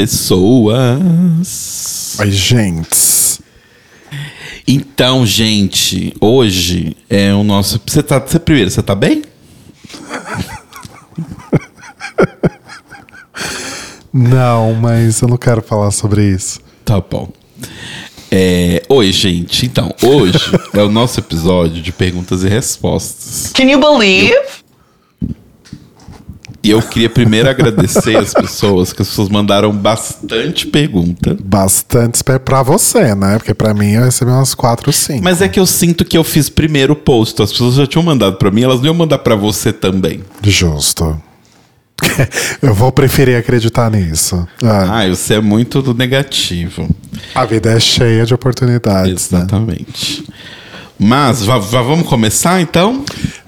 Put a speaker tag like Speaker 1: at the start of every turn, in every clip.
Speaker 1: Pessoas!
Speaker 2: Oi, gente.
Speaker 1: Então, gente, hoje é o nosso. Você tá. Você, primeiro, você tá bem?
Speaker 2: Não, mas eu não quero falar sobre isso.
Speaker 1: Tá bom. É, oi, gente. Então, hoje é o nosso episódio de perguntas e respostas.
Speaker 3: Can you believe?
Speaker 1: E eu queria primeiro agradecer as pessoas, que as pessoas mandaram bastante pergunta.
Speaker 2: Bastante pra- pra você, né? Porque pra mim eu recebi umas 4, 5.
Speaker 1: Mas é que eu sinto que eu fiz primeiro o post. As pessoas já tinham mandado pra mim, elas não iam mandar pra você também.
Speaker 2: Justo. eu vou preferir acreditar nisso. Ah,
Speaker 1: Ah, você é muito do negativo.
Speaker 2: a vida é cheia de oportunidades, né?
Speaker 1: Exatamente. Mas já, já vamos começar então?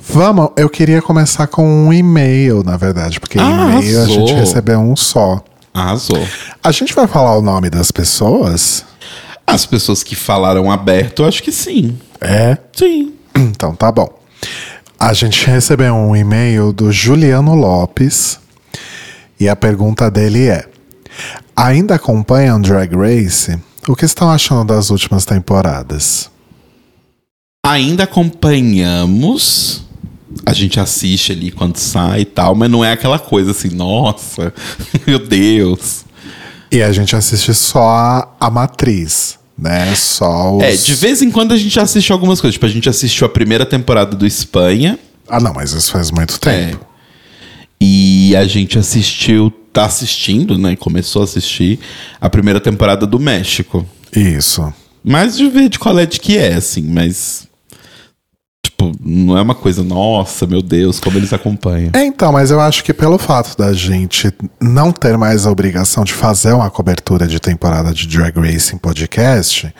Speaker 2: Vamos, eu queria começar com um e-mail, na verdade, porque
Speaker 1: Ah,
Speaker 2: e-mail a gente recebeu um só.
Speaker 1: Arrasou.
Speaker 2: A gente vai falar o nome das pessoas?
Speaker 1: As pessoas que falaram aberto, acho que sim.
Speaker 2: É?
Speaker 1: Sim.
Speaker 2: Então tá bom. A gente recebeu um e-mail do Juliano Lopes e a pergunta dele é: Ainda acompanham Drag Race? O que estão achando das últimas temporadas?
Speaker 1: Ainda acompanhamos. A gente assiste ali quando sai e tal, mas não é aquela coisa assim, nossa, meu Deus.
Speaker 2: E a gente assiste só a, matriz, né? Só os...
Speaker 1: É, de vez em quando a gente assiste algumas coisas. Tipo, a gente assistiu a primeira temporada do Espanha.
Speaker 2: Ah, não, mas isso faz muito tempo.
Speaker 1: É. E a gente assistiu, tá assistindo, né? Começou a assistir a primeira temporada do México.
Speaker 2: Isso.
Speaker 1: Mas de ver de qual é de que é, assim, mas. Tipo, não é uma coisa, nossa, meu Deus, como eles acompanham.
Speaker 2: É, então, mas eu acho que pelo fato da gente não ter mais a obrigação de fazer uma cobertura de temporada de Drag Race em podcast,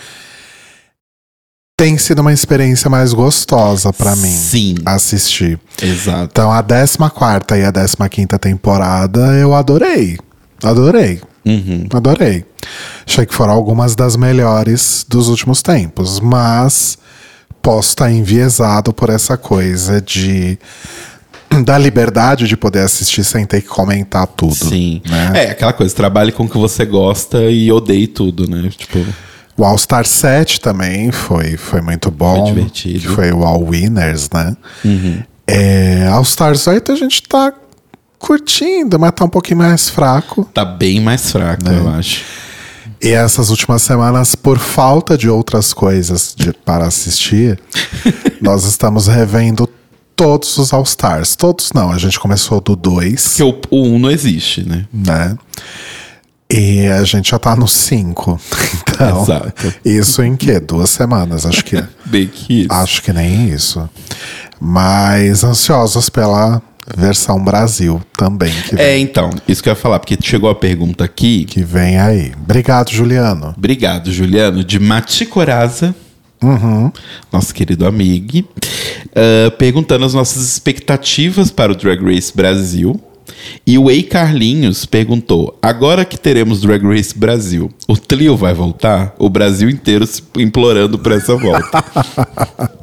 Speaker 2: tem sido uma experiência mais gostosa pra mim
Speaker 1: Sim.
Speaker 2: assistir.
Speaker 1: Exato.
Speaker 2: Então, a 14 e a 15 temporada eu adorei. Adorei.
Speaker 1: Uhum.
Speaker 2: Adorei. Achei que foram algumas das melhores dos últimos tempos, mas posso estar enviesado por essa coisa de da liberdade de poder assistir sem ter que comentar tudo.
Speaker 1: Sim.
Speaker 2: né?
Speaker 1: É, aquela coisa, trabalhe com o que você gosta e odeie tudo, né? Tipo,
Speaker 2: O All Star 7 também foi, foi muito bom.
Speaker 1: Foi divertido.
Speaker 2: Que foi o All Winners, né? É, All Stars 8 a gente tá curtindo, mas tá um pouquinho mais fraco.
Speaker 1: tá bem mais fraco,
Speaker 2: Né?
Speaker 1: eu acho.
Speaker 2: E essas últimas semanas, por falta de outras coisas de- para assistir, nós estamos revendo todos os All Stars. Todos não, a gente começou do 2,
Speaker 1: Porque o, o 1 não existe, né?
Speaker 2: né? E a gente já tá no 5. Então,
Speaker 1: Exato.
Speaker 2: isso em quê? Duas semanas, acho que.
Speaker 1: Bem que isso.
Speaker 2: acho que nem isso. Mas ansiosos pela versão Brasil também, que,
Speaker 1: É, então, isso que eu ia falar, porque chegou a pergunta aqui.
Speaker 2: que vem aí. Obrigado, Juliano.
Speaker 1: Obrigado, Juliano, de Mati Coraza, nosso querido amigo, ah, perguntando as nossas expectativas para o Drag Race Brasil. E o Ei Carlinhos perguntou: agora que teremos Drag Race Brasil, o Tlio vai voltar? O Brasil inteiro se implorando por essa volta.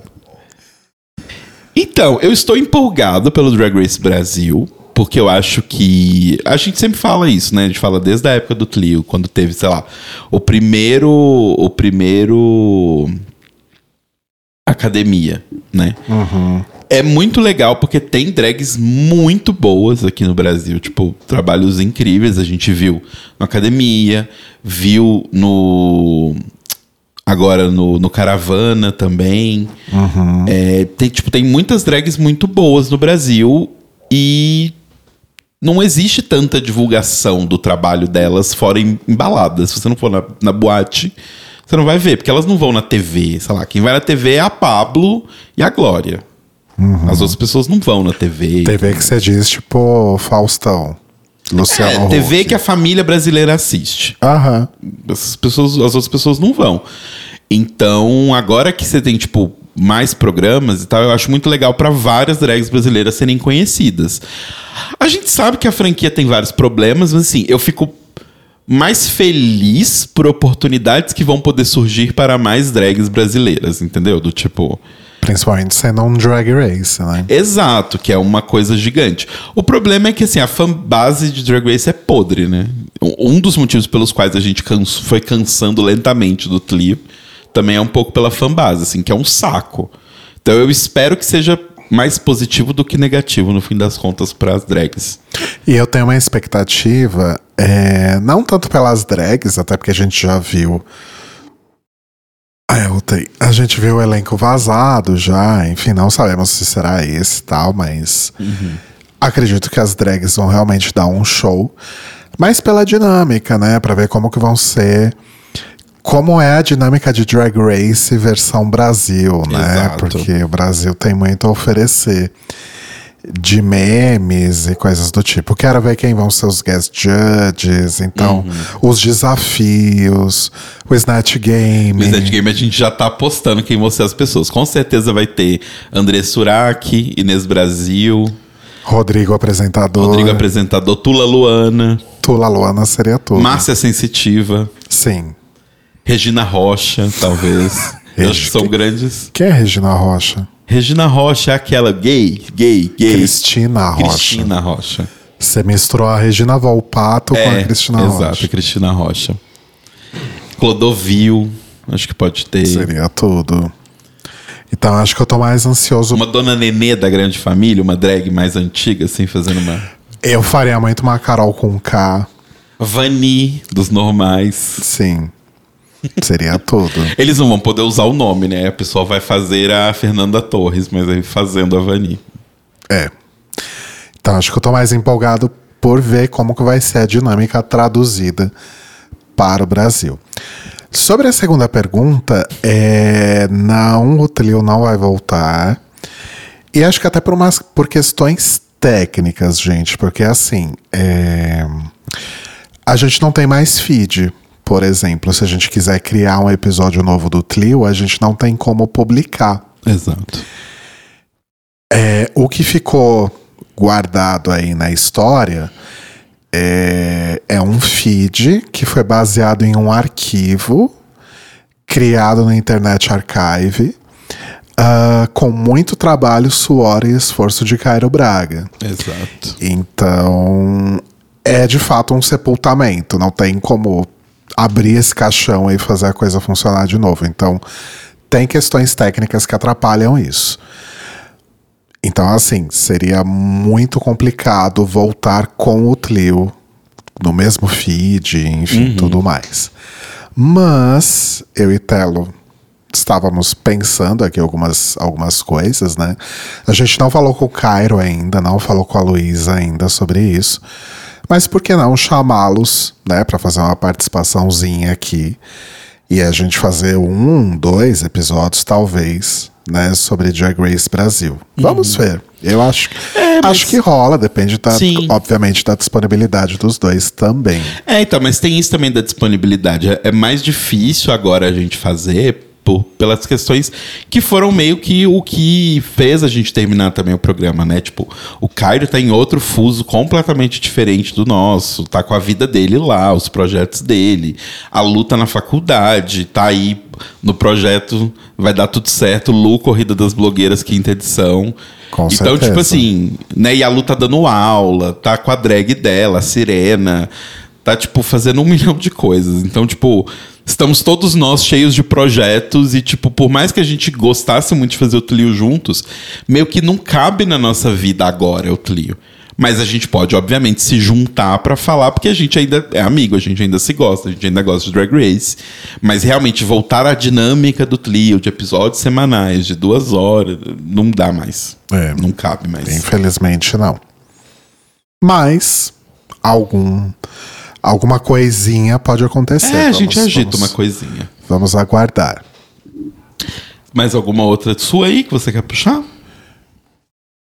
Speaker 1: Então, eu estou empolgado pelo Drag Race Brasil, porque eu acho que. A gente sempre fala isso, né? A gente fala desde a época do Tlio, quando teve, sei lá, o primeiro. O primeiro. Academia, né? É muito legal porque tem drags muito boas aqui no Brasil, tipo, trabalhos incríveis. A gente viu no Academia, viu no. Agora no, no Caravana também. É, tem, tipo, tem muitas drags muito boas no Brasil e não existe tanta divulgação do trabalho delas fora em, em baladas. Se você não for na, na boate, você não vai ver, porque elas não vão na TV. Sei lá, quem vai na TV é a Pablo e a Glória. As outras pessoas não vão na TV.
Speaker 2: TV que você diz, tipo, Faustão. Luciano
Speaker 1: É, TV
Speaker 2: Huck.
Speaker 1: que a família brasileira assiste.
Speaker 2: Aham.
Speaker 1: Essas pessoas, as outras pessoas não vão. Então, agora que você tem, tipo, mais programas e tal, eu acho muito legal para várias drags brasileiras serem conhecidas. A gente sabe que a franquia tem vários problemas, mas assim, eu fico mais feliz por oportunidades que vão poder surgir para mais drags brasileiras, entendeu? Do tipo.
Speaker 2: Principalmente sendo um drag race, né?
Speaker 1: Exato, que é uma coisa gigante. O problema é que assim, a fanbase de Drag Race é podre, né? Um um dos motivos pelos quais a gente canso- foi cansando lentamente do Tlio também é um pouco pela fanbase, assim, que é um saco. Então eu espero que seja mais positivo do que negativo, no fim das contas, para as drags.
Speaker 2: E eu tenho uma expectativa, é, não tanto pelas drags, até porque a gente já viu. Ah, eu voltei. A gente viu o elenco vazado já, enfim, não sabemos se será esse e tal, mas acredito que as drags vão realmente dar um show. Mas pela dinâmica, né? Pra ver como que vão ser. Como é a dinâmica de Drag Race versão Brasil, né?
Speaker 1: Exato.
Speaker 2: Porque o Brasil tem muito a oferecer de memes e coisas do tipo. Quero ver quem vão ser os guest judges, então,
Speaker 1: Uhum.
Speaker 2: os desafios, o Snatch Game.
Speaker 1: No Snatch Game a gente já tá apostando quem vão ser as pessoas. Com certeza vai ter André Surak, Inês Brasil,
Speaker 2: Rodrigo apresentador.
Speaker 1: Rodrigo apresentador, Tula Luana,
Speaker 2: Tula Luana seria tudo.
Speaker 1: Márcia Sensitiva,
Speaker 2: Sim.
Speaker 1: Regina Rocha, talvez. Eu acho que são grandes.
Speaker 2: Quem é Regina Rocha?
Speaker 1: Regina Rocha é aquela gay, gay, gay.
Speaker 2: Cristina Rocha.
Speaker 1: Cristina Rocha.
Speaker 2: Você misturou a Regina Volpato com a Cristina
Speaker 1: É, exato,
Speaker 2: Rocha.
Speaker 1: Cristina Rocha. Clodovil, acho que pode ter.
Speaker 2: Seria tudo. Então acho que eu tô mais ansioso.
Speaker 1: Uma dona Nenê da grande família, uma drag mais antiga, assim, fazendo uma.
Speaker 2: Eu faria muito uma Carol com K.
Speaker 1: Vani, dos normais.
Speaker 2: Sim. Seria tudo.
Speaker 1: Eles não vão poder usar o nome, né? A pessoa vai fazer a Fernanda Torres, mas aí fazendo a Vani.
Speaker 2: É. Então acho que eu tô mais empolgado por ver como que vai ser a dinâmica traduzida para o Brasil. Sobre a segunda pergunta, é, não, o trio não vai voltar. E acho que até por, umas, por questões técnicas, gente, porque assim, é, a gente não tem mais feed. Por exemplo, se a gente quiser criar um episódio novo do Tlio, a gente não tem como publicar.
Speaker 1: Exato.
Speaker 2: É, o que ficou guardado aí na história é, é um feed que foi baseado em um arquivo criado no Internet Archive ah, com muito trabalho, suor e esforço de Cairo Braga.
Speaker 1: Exato.
Speaker 2: Então, é de fato um sepultamento. Não tem como abrir esse caixão e fazer a coisa funcionar de novo. Então, tem questões técnicas que atrapalham isso. Então, assim, seria muito complicado voltar com o Tlio no mesmo feed, enfim, tudo mais. Mas eu e Telo estávamos pensando aqui algumas, algumas coisas, né? A gente não falou com o Cairo ainda, não falou com a Luísa ainda sobre isso. Mas por que não chamá-los, né, para fazer uma participaçãozinha aqui e a gente fazer um, dois episódios, talvez, né, sobre Drag Race Brasil. Vamos ver. Eu acho, acho que rola, depende, da,
Speaker 1: Sim.
Speaker 2: obviamente, da disponibilidade dos dois também.
Speaker 1: É, então, mas tem isso também da disponibilidade. É- É mais difícil agora a gente fazer por, pelas questões que foram meio que o que fez a gente terminar também o programa, né? Tipo, o Cairo tá em outro fuso completamente diferente do nosso, tá com a vida dele lá, os projetos dele, a luta na faculdade, tá aí no projeto, vai dar tudo certo, Lu, Corrida das Blogueiras, quinta edição.
Speaker 2: Com
Speaker 1: então,
Speaker 2: certeza.
Speaker 1: tipo assim, né? E a Lu tá dando aula, tá com a drag dela, a Sirena, tá, tipo, fazendo um milhão de coisas. Então, tipo, estamos todos nós cheios de projetos e, tipo, por mais que a gente gostasse muito de fazer o Tlio juntos, meio que não cabe na nossa vida agora o Tlio. Mas a gente pode, obviamente, se juntar pra falar, porque a gente ainda é amigo, a gente ainda se gosta, a gente ainda gosta de Drag Race. Mas realmente voltar à dinâmica do Tlio, de episódios semanais, de duas horas, não dá mais.
Speaker 2: É.
Speaker 1: Não cabe mais.
Speaker 2: Infelizmente não. Mas algum alguma coisinha pode acontecer.
Speaker 1: É, a
Speaker 2: Vamos-
Speaker 1: gente agita
Speaker 2: vamos-
Speaker 1: uma coisinha.
Speaker 2: Vamos aguardar.
Speaker 1: Mais alguma outra sua aí que você quer puxar?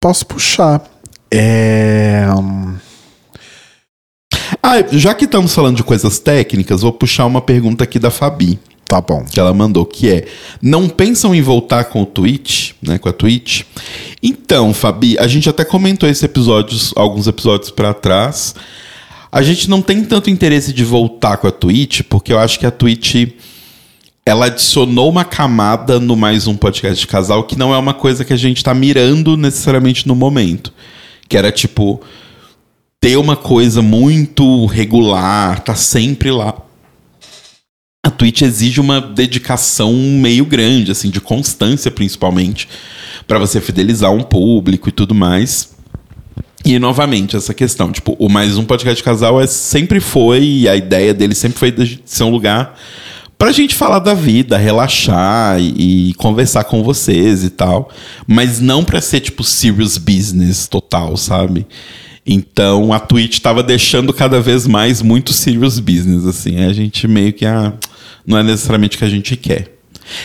Speaker 2: Posso puxar. É, hum,
Speaker 1: Ah, já que estamos falando de coisas técnicas, vou puxar uma pergunta aqui da Fabi,
Speaker 2: tá bom.
Speaker 1: que ela mandou, que é: não pensam em voltar com o Twitch, né, com a Twitch? Então, Fabi, a gente até comentou esses episódios, alguns episódios pra trás. A gente não tem tanto interesse de voltar com a Twitch, porque eu acho que a Twitch ela adicionou uma camada no mais um podcast de casal que não é uma coisa que a gente tá mirando necessariamente no momento. Que era tipo ter uma coisa muito regular, tá sempre lá. A Twitch exige uma dedicação meio grande, assim, de constância principalmente, para você fidelizar um público e tudo mais. E novamente, essa questão, tipo, o mais um podcast de casal é, sempre foi, e a ideia dele sempre foi de ser um lugar pra gente falar da vida, relaxar e, e conversar com vocês e tal. Mas não pra ser, tipo, serious business total, sabe? Então a Twitch tava deixando cada vez mais muito serious business, assim. A gente meio que, ah, não é necessariamente o que a gente quer.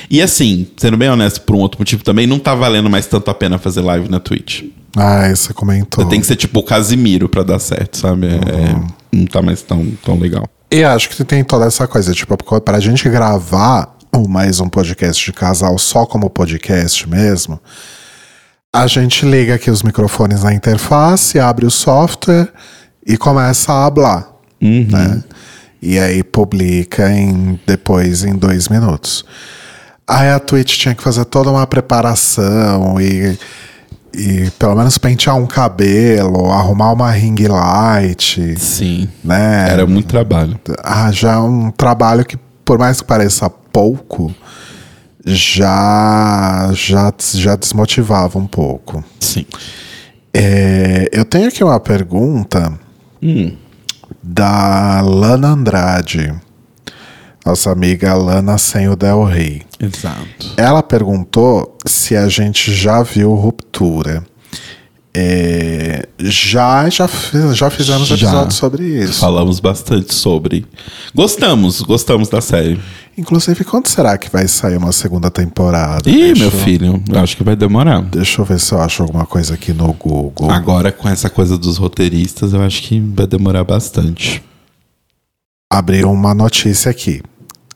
Speaker 1: E assim, sendo bem honesto, por um outro motivo também, não tá valendo mais tanto a pena fazer live na Twitch.
Speaker 2: Ah, você comentou.
Speaker 1: Você tem que ser tipo o Casimiro pra dar certo, sabe? É,
Speaker 2: Uhum.
Speaker 1: não tá mais tão, tão legal.
Speaker 2: E acho que tem toda essa coisa, tipo, pra gente gravar mais um podcast de casal só como podcast mesmo, a gente liga aqui os microfones na interface, abre o software e começa a hablar, né? E aí publica em, depois em dois minutos. Aí a Twitch tinha que fazer toda uma preparação e, e pelo menos pentear um cabelo, arrumar uma ring light,
Speaker 1: Sim.
Speaker 2: né?
Speaker 1: Era muito trabalho.
Speaker 2: Ah, já é um trabalho que, por mais que pareça pouco, já, já, já desmotivava um pouco.
Speaker 1: Sim.
Speaker 2: É, eu tenho aqui uma pergunta
Speaker 1: Hum.
Speaker 2: da Lana Andrade, nossa amiga Lana sem o Del Rey.
Speaker 1: Exato.
Speaker 2: Ela perguntou se a gente já viu Ruptura. É, já, já, já fizemos
Speaker 1: Já.
Speaker 2: episódios sobre isso.
Speaker 1: Falamos bastante sobre. Gostamos, gostamos da série.
Speaker 2: Inclusive, quando será que vai sair uma segunda temporada?
Speaker 1: Ih,
Speaker 2: Deixa
Speaker 1: meu
Speaker 2: eu-
Speaker 1: filho, eu acho que vai demorar.
Speaker 2: Deixa eu ver se eu acho alguma coisa aqui no Google.
Speaker 1: Agora, com essa coisa dos roteiristas, eu acho que vai demorar bastante.
Speaker 2: Abriu uma notícia aqui.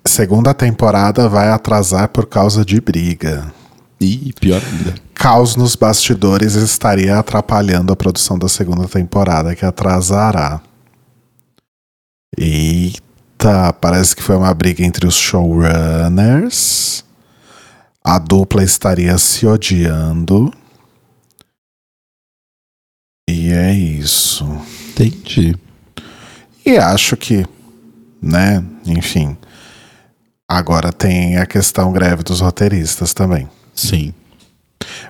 Speaker 2: Segunda temporada vai atrasar por causa de briga.
Speaker 1: Ih, pior ainda.
Speaker 2: Caos nos bastidores estaria atrapalhando a produção da segunda temporada, que atrasará. Eita, parece que foi uma briga entre os showrunners. A dupla estaria se odiando. E é isso.
Speaker 1: Entendi.
Speaker 2: E acho que, né, enfim. Agora tem a questão greve dos roteiristas também.
Speaker 1: Sim.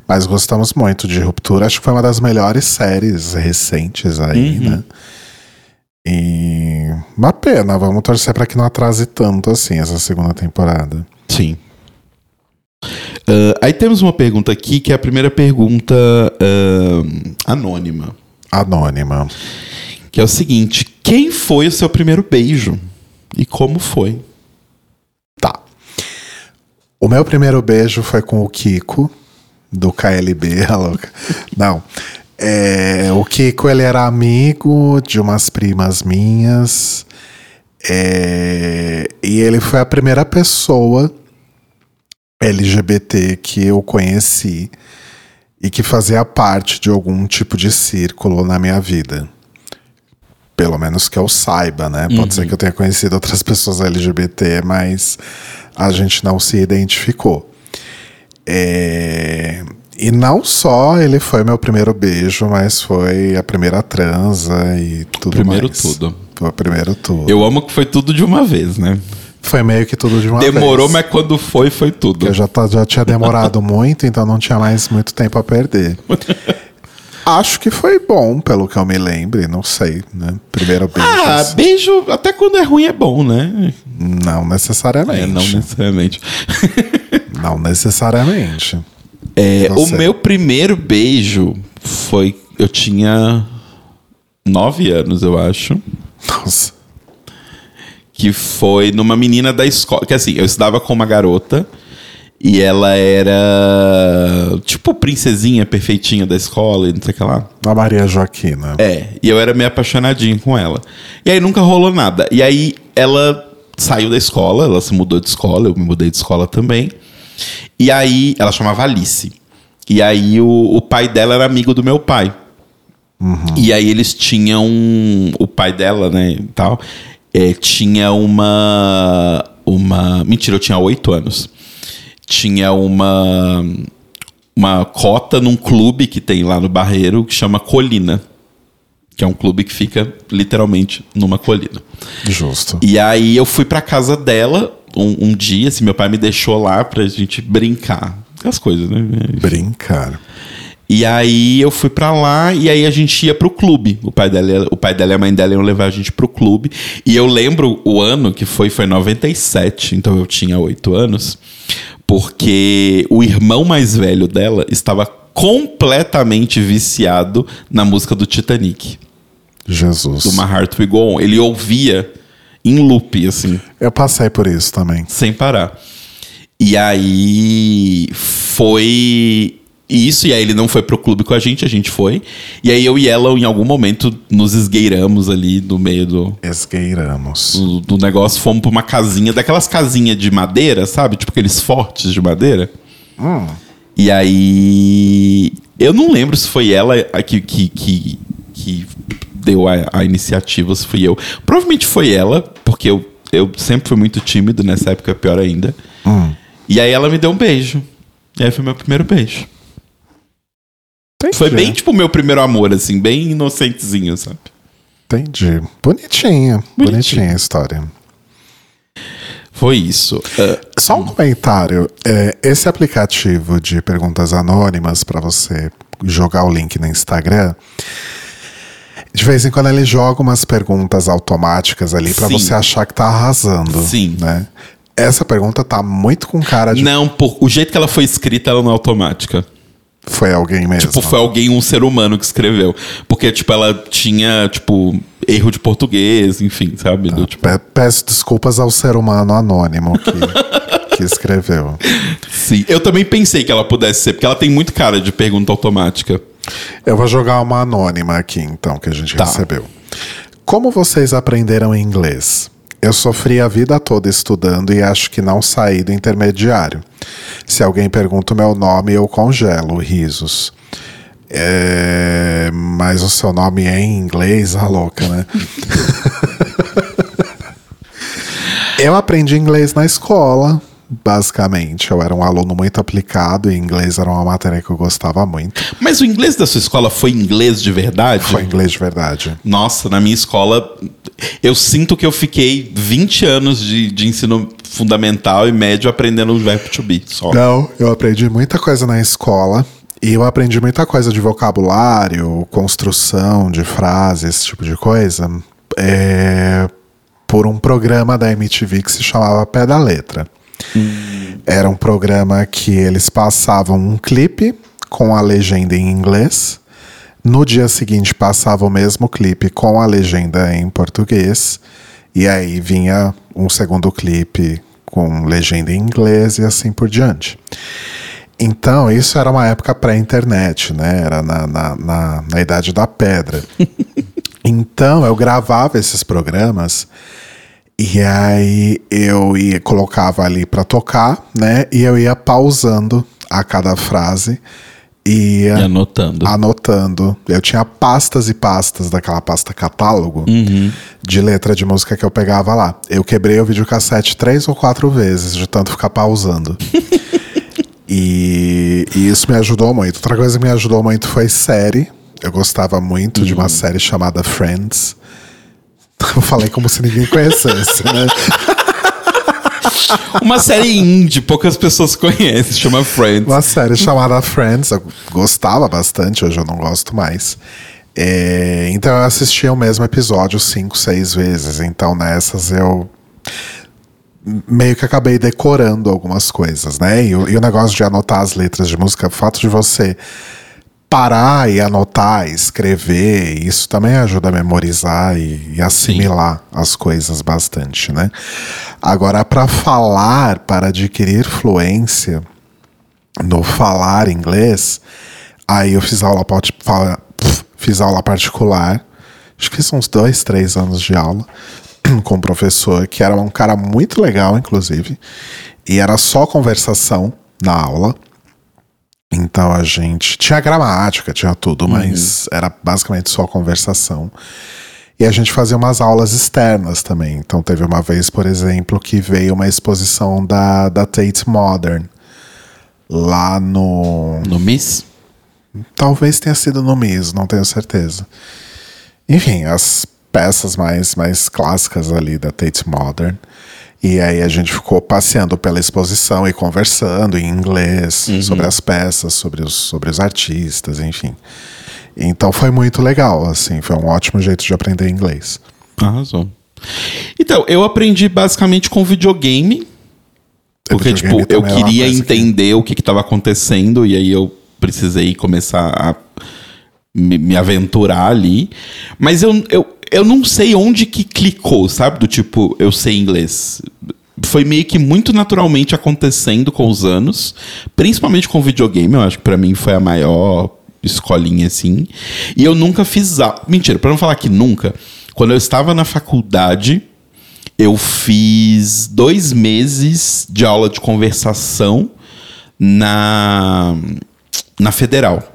Speaker 2: Mas gostamos muito de Ruptura. Acho que foi uma das melhores séries recentes aí,
Speaker 1: Uhum.
Speaker 2: né? E uma pena, vamos torcer para que não atrase tanto assim essa segunda temporada.
Speaker 1: Sim. Ah, aí temos uma pergunta aqui, que é a primeira pergunta ah, anônima.
Speaker 2: Anônima.
Speaker 1: Que é o seguinte: quem foi o seu primeiro beijo? E como foi?
Speaker 2: Tá. O meu primeiro beijo foi com o Kiko, do KLB, a louca. Não. É, o Kiko, ele era amigo de umas primas minhas. é, e ele foi a primeira pessoa LGBT que eu conheci e que fazia parte de algum tipo de círculo na minha vida. Pelo menos que eu saiba, né? Pode ser que eu tenha conhecido outras pessoas LGBT, mas a gente não se identificou. É, E não só ele foi meu primeiro beijo, mas foi a primeira transa e tudo
Speaker 1: Primeiro
Speaker 2: mais.
Speaker 1: tudo.
Speaker 2: Foi o primeiro tudo.
Speaker 1: Eu amo que foi tudo de uma vez, né?
Speaker 2: Foi meio que tudo de uma
Speaker 1: Demorou,
Speaker 2: vez.
Speaker 1: mas quando foi, foi tudo.
Speaker 2: Eu já, tá- já tinha demorado muito, então não tinha mais muito tempo a perder. Acho que foi bom, pelo que eu me lembre, não sei, né? Primeiro beijo.
Speaker 1: Ah,
Speaker 2: assim.
Speaker 1: beijo, até quando é ruim é bom, né?
Speaker 2: não necessariamente.
Speaker 1: É, não necessariamente.
Speaker 2: Não necessariamente.
Speaker 1: É, o meu primeiro beijo foi. Eu tinha nove anos, eu acho.
Speaker 2: Nossa.
Speaker 1: Que foi numa menina da escola. Que assim, eu estudava com uma garota. E ela era. Tipo, princesinha perfeitinha da escola e não sei o que lá.
Speaker 2: A Maria Joaquina.
Speaker 1: É, e eu era meio apaixonadinho com ela. E aí nunca rolou nada. E aí ela saiu da escola, ela se mudou de escola, eu me mudei de escola também. E aí ela chamava Alice. E aí o, o pai dela era amigo do meu pai. E aí eles tinham. O pai dela, né, e tal, é, tinha uma. Uma. Mentira, eu tinha oito anos. Tinha uma. Uma cota num clube que tem lá no Barreiro que chama Colina. que é um clube que fica literalmente numa colina.
Speaker 2: Justo.
Speaker 1: E aí eu fui pra casa dela um, um dia, assim, meu pai me deixou lá pra gente brincar. As coisas, né?
Speaker 2: Brincar.
Speaker 1: E aí eu fui pra lá e aí a gente ia pro clube. O pai dela, o pai dela e a mãe dela iam levar a gente pro clube. E eu lembro o ano que foi, foi 97, então eu tinha oito anos, porque o irmão mais velho dela estava completamente viciado na música do Titanic,
Speaker 2: Jesus.
Speaker 1: do My Heart We Go On. Ele ouvia em loop, assim,
Speaker 2: Eu passei por isso também.
Speaker 1: sem parar. E aí foi isso, e aí ele não foi pro clube com a gente, a gente foi. E aí eu e ela, em algum momento, nos esgueiramos ali no meio do,
Speaker 2: Esgueiramos.
Speaker 1: do, do negócio, fomos pra uma casinha, daquelas casinhas de madeira, sabe? Tipo aqueles fortes de madeira. E aí. Eu não lembro se foi ela que, que, que, que deu a, a iniciativa, se fui eu. Provavelmente foi ela, porque eu, eu sempre fui muito tímido, nessa época é pior ainda. E aí ela me deu um beijo. E aí foi meu primeiro beijo. Foi bem tipo o meu primeiro amor, assim, bem inocentezinho, sabe?
Speaker 2: Entendi. Bonitinha.
Speaker 1: Bonitinho.
Speaker 2: Bonitinha a história.
Speaker 1: Foi isso. Ah,
Speaker 2: Só um comentário. É, esse aplicativo de perguntas anônimas para você jogar o link no Instagram. De vez em quando ele joga umas perguntas automáticas ali para você achar que tá arrasando.
Speaker 1: Sim.
Speaker 2: Né? Essa pergunta tá muito com cara de.
Speaker 1: Não, por, o jeito que ela foi escrita, ela não é automática.
Speaker 2: Foi alguém mesmo.
Speaker 1: Tipo, foi alguém, um ser humano que escreveu. Porque, tipo, ela tinha, tipo, erro de português, enfim, sabe? Do, tipo,
Speaker 2: Pe- Peço desculpas ao ser humano anônimo que, que escreveu.
Speaker 1: sim. Eu também pensei que ela pudesse ser, porque ela tem muito cara de pergunta automática.
Speaker 2: Eu vou jogar uma anônima aqui, então, que a gente
Speaker 1: Tá.
Speaker 2: recebeu. Como vocês aprenderam inglês? Eu sofri a vida toda estudando e acho que não saí do intermediário. Se alguém pergunta o meu nome, eu congelo, risos. É, mas o seu nome é em inglês, a louca, né? eu aprendi inglês na escola, basicamente. Eu era um aluno muito aplicado e inglês era uma matéria que eu gostava muito.
Speaker 1: Mas o inglês da sua escola foi inglês de verdade?
Speaker 2: Foi inglês de verdade.
Speaker 1: Nossa, na minha escola, eu sinto que eu fiquei 20 anos de, de ensino fundamental e médio aprendendo o verbo to be, só.
Speaker 2: Não, eu aprendi muita coisa na escola. E eu aprendi muita coisa de vocabulário, construção de frases, esse tipo de coisa, é, por um programa da MTV que se chamava Pé da Letra. Era um programa que eles passavam um clipe com a legenda em inglês. No dia seguinte passava o mesmo clipe com a legenda em português. E aí vinha um segundo clipe com legenda em inglês e assim por diante. Então, isso era uma época pré-internet, né? Era na, na, na, na Idade da Pedra. então, eu gravava esses programas e aí eu ia, colocava ali para tocar, né? E eu ia pausando a cada frase e ia
Speaker 1: E anotando.
Speaker 2: anotando. Eu tinha pastas e pastas daquela pasta catálogo de letra de música que eu pegava lá. Eu quebrei o videocassete três ou quatro vezes de tanto ficar pausando. e, e isso me ajudou muito. Outra coisa que me ajudou muito foi série. Eu gostava muito de uma série chamada Friends. Eu falei como se ninguém conhecesse, né?
Speaker 1: Uma série indie, poucas pessoas conhecem, chama Friends.
Speaker 2: Uma série chamada Friends, eu gostava bastante, hoje eu não gosto mais. É, então eu assistia o mesmo episódio cinco, seis vezes. Então nessas eu meio que acabei decorando algumas coisas, né? E, e o negócio de anotar as letras de música, o fato de você parar e anotar, escrever, isso também ajuda a memorizar e, e assimilar as coisas bastante, né? Agora, para falar, para adquirir fluência no falar inglês, aí eu fiz aula, fiz aula particular, acho que fiz uns dois, três anos de aula com um professor que era um cara muito legal, inclusive, e era só conversação na aula. Então a gente tinha gramática, tinha tudo, mas era basicamente só conversação. E a gente fazia umas aulas externas também. Então teve uma vez, por exemplo, que veio uma exposição da, da Tate Modern lá no.
Speaker 1: No Miss?
Speaker 2: Talvez tenha sido no MIS, não tenho certeza. enfim, as peças mais, mais clássicas ali da Tate Modern. E aí a gente ficou passeando pela exposição e conversando em inglês
Speaker 1: Uhum.
Speaker 2: sobre as peças, sobre os, sobre os artistas, enfim. Então foi muito legal, assim, foi um ótimo jeito de aprender inglês.
Speaker 1: Arrasou. Então, eu aprendi basicamente com videogame. Porque,
Speaker 2: videogame
Speaker 1: tipo, eu
Speaker 2: é
Speaker 1: queria
Speaker 2: que-
Speaker 1: entender o que estava acontecendo e aí eu precisei começar a me, me aventurar ali. Mas eu, eu, eu não sei onde que clicou, sabe? Do tipo, eu sei inglês. Foi meio que muito naturalmente acontecendo com os anos, principalmente com videogame, eu acho que pra mim foi a maior escolinha assim. E eu nunca fiz aula. Mentira, pra não falar que nunca, quando eu estava na faculdade, eu fiz dois meses de aula de conversação na, na Federal.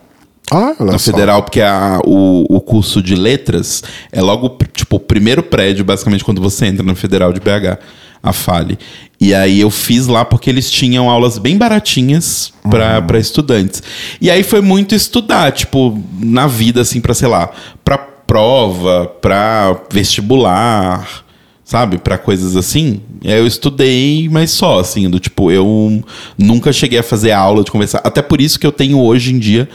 Speaker 2: Ah,
Speaker 1: Na. Federal, porque a, o, o curso de letras é logo, tipo, o primeiro prédio, basicamente, quando você entra na Federal de BH, a Fale. E aí eu fiz lá porque eles tinham aulas bem baratinhas para para estudantes. E aí foi muito estudar, tipo, na vida, assim, pra, sei lá, pra prova, pra vestibular, sabe? Pra coisas assim. Eu estudei, mas só, assim, do tipo, eu nunca cheguei a fazer aula de conversar. Até por isso que eu tenho hoje em dia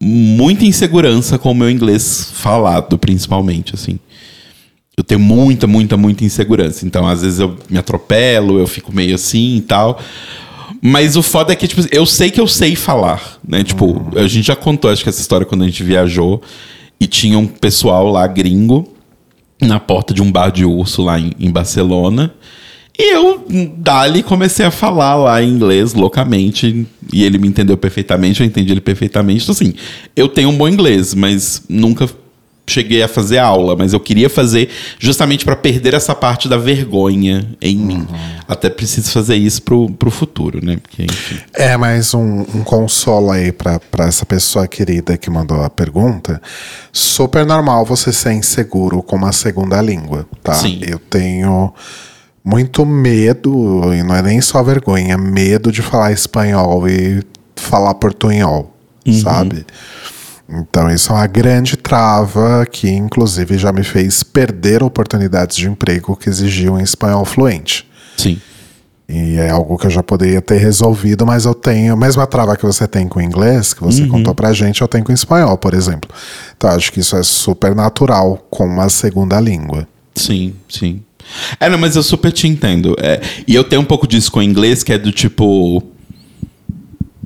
Speaker 1: muita insegurança com o meu inglês falado, principalmente, assim. Eu tenho muita, muita, muita insegurança. Então, às vezes eu me atropelo, eu fico meio assim e tal. Mas o foda é que, tipo, eu sei que eu sei falar, né? Tipo, a gente já contou, acho que essa história quando a gente viajou e tinha um pessoal lá gringo na porta de um bar de urso lá em, em Barcelona. E eu, dali, comecei a falar lá em inglês loucamente. E ele me entendeu perfeitamente, eu entendi ele perfeitamente. Então, assim, eu tenho um bom inglês, mas nunca cheguei a fazer aula. Mas eu queria fazer justamente para perder essa parte da vergonha em mim. Até preciso fazer isso pro, pro futuro, né? Porque, enfim.
Speaker 2: É mais um, um consolo aí pra essa pessoa querida que mandou a pergunta. Super normal você ser inseguro com uma segunda língua, tá?
Speaker 1: Sim.
Speaker 2: Eu tenho muito medo, e não é nem só vergonha, medo de falar espanhol e falar portunhol, sabe? Então isso é uma grande trava que inclusive já me fez perder oportunidades de emprego que exigiam espanhol fluente.
Speaker 1: Sim.
Speaker 2: E é algo que eu já poderia ter resolvido, mas eu tenho a mesma trava que você tem com o inglês, que você contou pra gente, eu tenho com o espanhol, por exemplo. Então acho que isso é super natural com uma segunda língua.
Speaker 1: Sim, sim. É, não, mas eu super te entendo. É, e eu tenho um pouco disso com o inglês, que é do tipo.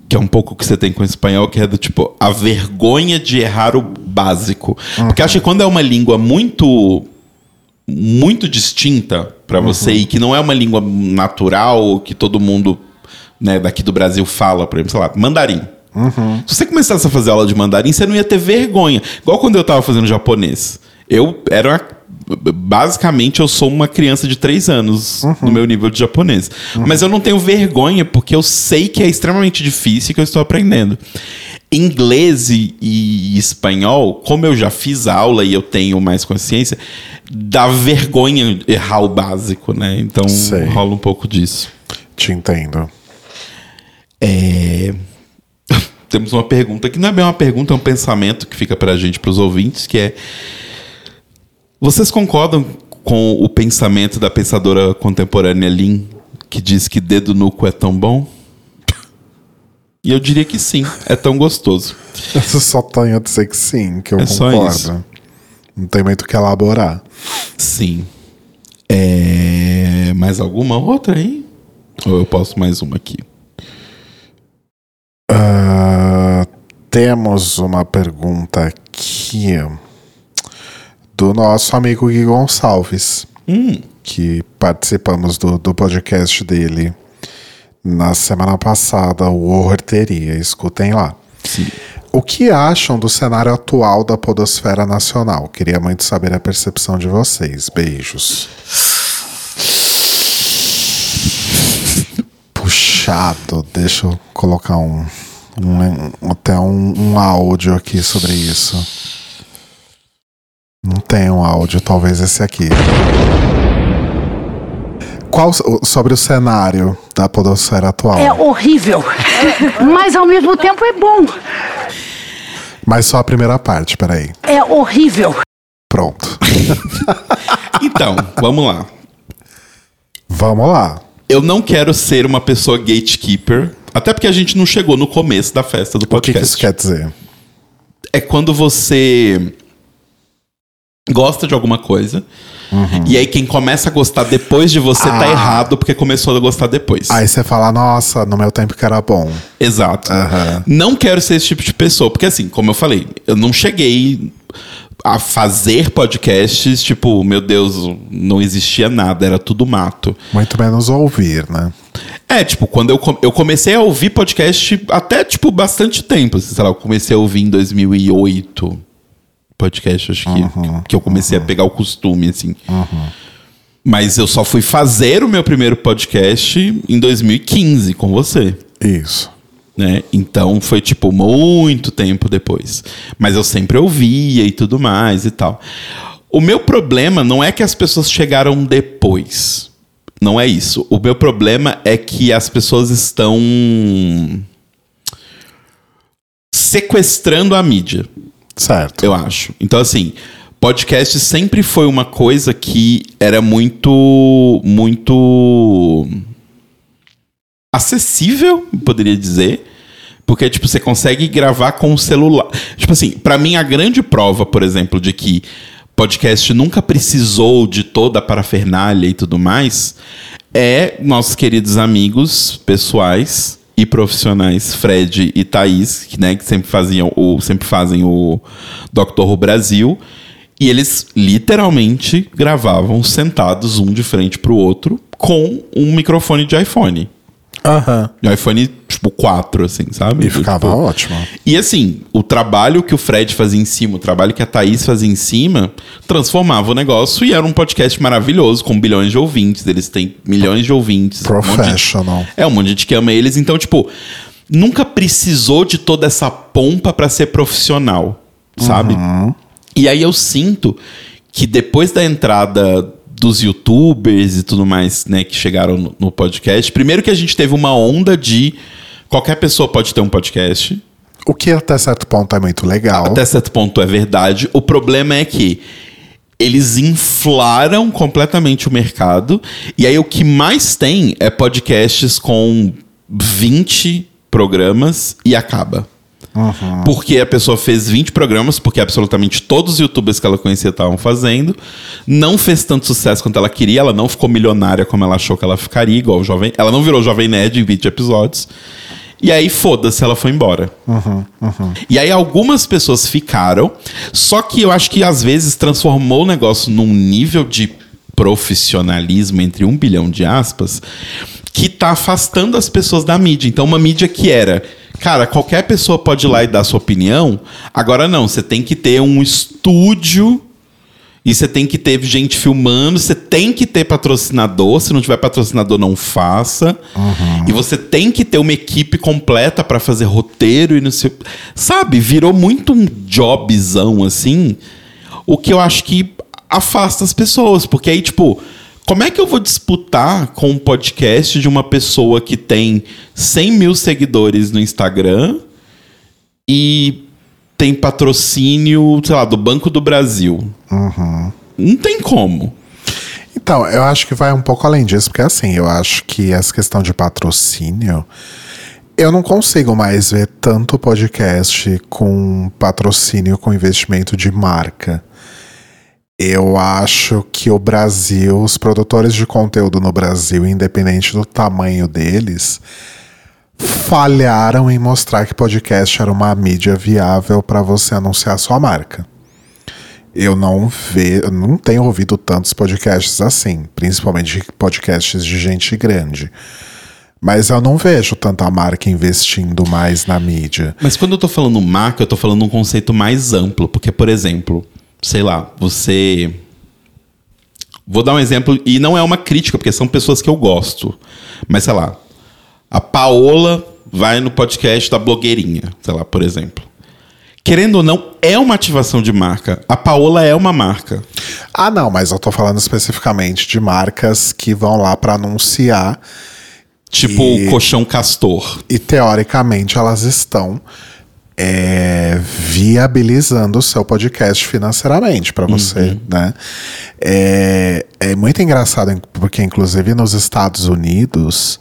Speaker 1: Que é um pouco o que você tem com o espanhol, que é do tipo, a vergonha de errar o básico. Porque acho que quando é uma língua muito. muito distinta pra você e que não é uma língua natural, que todo mundo né, daqui do Brasil fala, por exemplo, sei lá, mandarim. Se você começasse a fazer aula de mandarim, você não ia ter vergonha. Igual quando eu tava fazendo japonês. Eu era. uma- Basicamente, eu sou uma criança de três anos no meu nível de japonês. Mas eu não tenho vergonha, porque eu sei que é extremamente difícil e que eu estou aprendendo. Inglês e, e espanhol, como eu já fiz aula e eu tenho mais consciência, dá vergonha errar o básico, né? Então
Speaker 2: Sei.
Speaker 1: rola um pouco disso.
Speaker 2: Te entendo.
Speaker 1: É, Temos uma pergunta que não é bem uma pergunta, é um pensamento que fica pra gente, pros ouvintes, que é: Vocês concordam com o pensamento da pensadora contemporânea Lin, que diz que dedo no cu é tão bom? E eu diria que sim, é tão gostoso.
Speaker 2: Eu só tenho a dizer que sim, que eu
Speaker 1: É só
Speaker 2: concordo.
Speaker 1: isso.
Speaker 2: Não tem muito o que elaborar.
Speaker 1: Sim. É... Mais alguma outra aí? Ou eu posso mais uma aqui?
Speaker 2: Ah, temos uma pergunta aqui do nosso amigo Gui Gonçalves,
Speaker 1: Hum,
Speaker 2: que participamos do, do podcast dele na semana passada, o Horteria. Escutem lá.
Speaker 1: sim.
Speaker 2: O que acham do cenário atual da podosfera nacional? Queria muito saber a percepção de vocês. Beijos. Puxado. Deixa eu colocar um, um- até um, um áudio aqui sobre isso. Não tem um áudio, talvez esse aqui. Qual sobre o cenário da podosfera atual?
Speaker 3: É horrível, mas ao mesmo tempo é bom.
Speaker 2: Mas só a primeira parte, peraí.
Speaker 3: É horrível.
Speaker 2: Pronto.
Speaker 1: Então, vamos lá.
Speaker 2: Vamos lá.
Speaker 1: Eu não quero ser uma pessoa gatekeeper, até porque a gente não chegou no começo da festa do
Speaker 2: O que, que
Speaker 1: podcast.
Speaker 2: isso quer dizer?
Speaker 1: É quando você gosta de alguma coisa, e aí quem começa a gostar depois de você tá
Speaker 2: Ah.
Speaker 1: errado porque começou a gostar depois.
Speaker 2: Aí você fala, nossa, no meu tempo que era bom.
Speaker 1: Exato.
Speaker 2: Aham.
Speaker 1: Não quero ser esse tipo de pessoa, porque assim, como eu falei, eu não cheguei a fazer podcasts, tipo, meu Deus, não existia nada, era tudo mato.
Speaker 2: Muito menos ouvir, né?
Speaker 1: É, tipo, quando eu, com- eu comecei a ouvir podcast até, tipo, bastante tempo. assim, Sei lá, eu comecei a ouvir em 2008 podcast, acho que, que eu comecei a pegar o costume, assim. Mas eu só fui fazer o meu primeiro podcast em 2015 com você.
Speaker 2: Isso.
Speaker 1: né? Então foi tipo muito tempo depois. Mas eu sempre ouvia e tudo mais e tal. O meu problema não é que as pessoas chegaram depois. Não é isso. O meu problema é que as pessoas estão sequestrando a mídia
Speaker 2: Certo.
Speaker 1: eu acho. Então, assim, podcast sempre foi uma coisa que era muito, muito acessível, poderia dizer. Porque, tipo, você consegue gravar com o celular. Tipo assim, pra mim, a grande prova, por exemplo, de que podcast nunca precisou de toda a parafernália e tudo mais, é nossos queridos amigos pessoais e profissionais, Fred e Thaís, que, né, que sempre faziam o, sempre fazem o. Who Brasil. E eles literalmente gravavam sentados um de frente pro outro com um microfone de iPhone.
Speaker 2: Aham.
Speaker 1: De iPhone, tipo, 4, assim, sabe?
Speaker 2: E ficava
Speaker 1: Tipo,
Speaker 2: ótimo.
Speaker 1: e assim, o trabalho que o Fred fazia em cima, o trabalho que a Thaís fazia em cima, transformava o negócio e era um podcast maravilhoso, com bilhões de ouvintes. Eles têm milhões de ouvintes. um monte de-
Speaker 2: Professional.
Speaker 1: é, um monte de gente que ama eles. Então, tipo, nunca precisou de toda essa pompa pra ser profissional, sabe? E aí eu sinto que depois da entrada dos youtubers e tudo mais, né, que chegaram no, no podcast, primeiro que a gente teve uma onda de qualquer pessoa pode ter um podcast.
Speaker 2: O que até certo ponto é muito legal.
Speaker 1: Até certo ponto é verdade. O problema é que eles inflaram completamente o mercado. E aí o que mais tem é podcasts com 20 programas e acaba. Porque a pessoa fez 20 programas, porque absolutamente todos os youtubers que ela conhecia estavam fazendo. Não fez tanto sucesso quanto ela queria, ela não ficou milionária como ela achou que ela ficaria, igual o jovem. Ela não virou jovem nerd em 20 episódios. E aí, foda-se, ela foi embora. E aí algumas pessoas ficaram, só que eu acho que às vezes transformou o negócio num nível de profissionalismo entre um bilhão de aspas que tá afastando as pessoas da mídia. Então uma mídia que era, cara, qualquer pessoa pode ir lá e dar sua opinião. Agora não, você tem que ter um estúdio e você tem que ter gente filmando, você tem que ter patrocinador. Se não tiver patrocinador, não faça. E você tem que ter uma equipe completa pra fazer roteiro e não sei. Sabe? Virou muito um jobzão assim. O que eu acho que afasta as pessoas. Porque aí, tipo, como é que eu vou disputar com um podcast de uma pessoa que tem 100 mil seguidores no Instagram e tem patrocínio, sei lá, do Banco do Brasil? Não tem como.
Speaker 2: Então, eu acho que vai um pouco além disso, porque assim, eu acho que essa questão de patrocínio. Eu não consigo mais ver tanto podcast com patrocínio com investimento de marca. Eu acho que o Brasil, os produtores de conteúdo no Brasil, independente do tamanho deles, falharam em mostrar que podcast era uma mídia viável para você anunciar sua marca. Eu não ve, não tenho ouvido tantos podcasts assim, principalmente podcasts de gente grande. Mas eu não vejo tanta marca investindo mais na mídia.
Speaker 1: Mas quando eu tô falando marca, eu tô falando um conceito mais amplo. Porque, por exemplo, sei lá, você. Vou dar um exemplo, e não é uma crítica, porque são pessoas que eu gosto. Mas, sei lá, a Paola vai no podcast da blogueirinha, sei lá, por exemplo. Querendo ou não, é uma ativação de marca. A Paola é uma marca.
Speaker 2: Ah, não, mas eu tô falando especificamente de marcas que vão lá para anunciar
Speaker 1: Tipo
Speaker 2: E-
Speaker 1: o colchão castor.
Speaker 2: e teoricamente elas estão é, viabilizando o seu podcast financeiramente para você, né? É, é muito engraçado porque inclusive nos Estados Unidos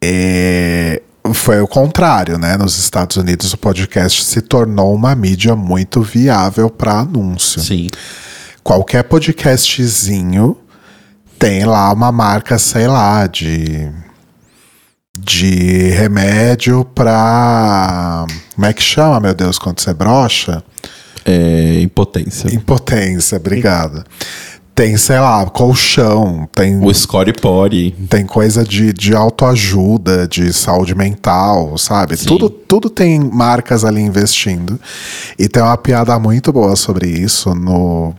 Speaker 2: é, foi o contrário, né? Nos Estados Unidos o podcast se tornou uma mídia muito viável para anúncio.
Speaker 1: Sim.
Speaker 2: Qualquer podcastzinho tem lá uma marca, sei lá, de de remédio pra. Como é que chama, meu Deus, quando você brocha?
Speaker 1: É, impotência.
Speaker 2: Impotência, obrigado. Tem, sei lá, colchão, tem.
Speaker 1: O Score Pori.
Speaker 2: Tem coisa de, de autoajuda, de saúde mental, sabe? Tudo, tudo tem marcas ali investindo. E tem uma piada muito boa sobre isso no.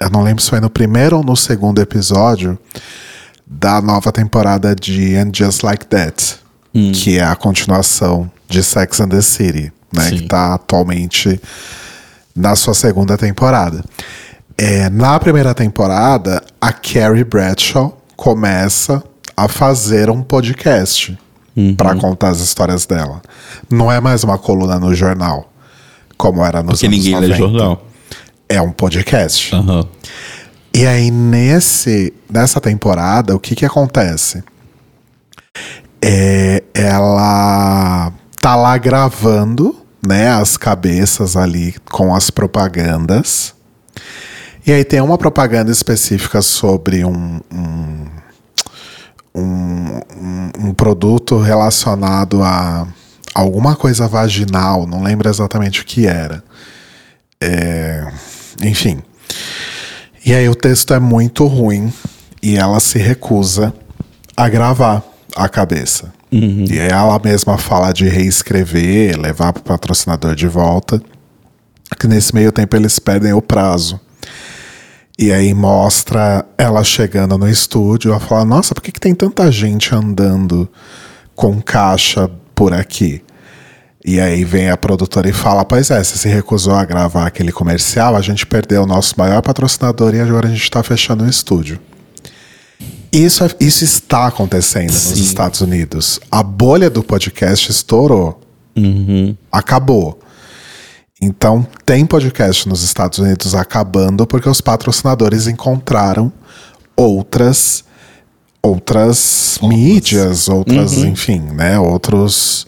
Speaker 2: Eu não lembro se foi no primeiro ou no segundo episódio da nova temporada de And Just Like That, hum. que é a continuação de Sex and the City, né? Sim. Que tá atualmente na sua segunda temporada. É, na primeira temporada, a Carrie Bradshaw começa a fazer um podcast uhum. para contar as histórias dela. Não é mais uma coluna no jornal, como era nos
Speaker 1: Porque anos ninguém 90. lê jornal.
Speaker 2: É um podcast.
Speaker 1: Uhum.
Speaker 2: E aí, nesse, nessa temporada, o que que acontece? É, ela tá lá gravando, né, as cabeças ali com as propagandas. E aí tem uma propaganda específica sobre um, um, um, um produto relacionado a alguma coisa vaginal, não lembro exatamente o que era. É, enfim. E aí o texto é muito ruim e ela se recusa a gravar a cabeça. Uhum. E aí ela mesma fala de reescrever, levar para o patrocinador de volta. Que nesse meio tempo eles perdem o prazo. E aí mostra ela chegando no estúdio, ela fala: Nossa, por que, que tem tanta gente andando com caixa por aqui? E aí vem a produtora e fala: Pois é, você se recusou a gravar aquele comercial, a gente perdeu o nosso maior patrocinador e agora a gente está fechando o estúdio. Isso, é, isso está acontecendo Sim. nos Estados Unidos. A bolha do podcast estourou.
Speaker 1: Uhum.
Speaker 2: Acabou. Então, tem podcast nos Estados Unidos acabando porque os patrocinadores encontraram outras outras mídias, outras, uhum. enfim, né, outros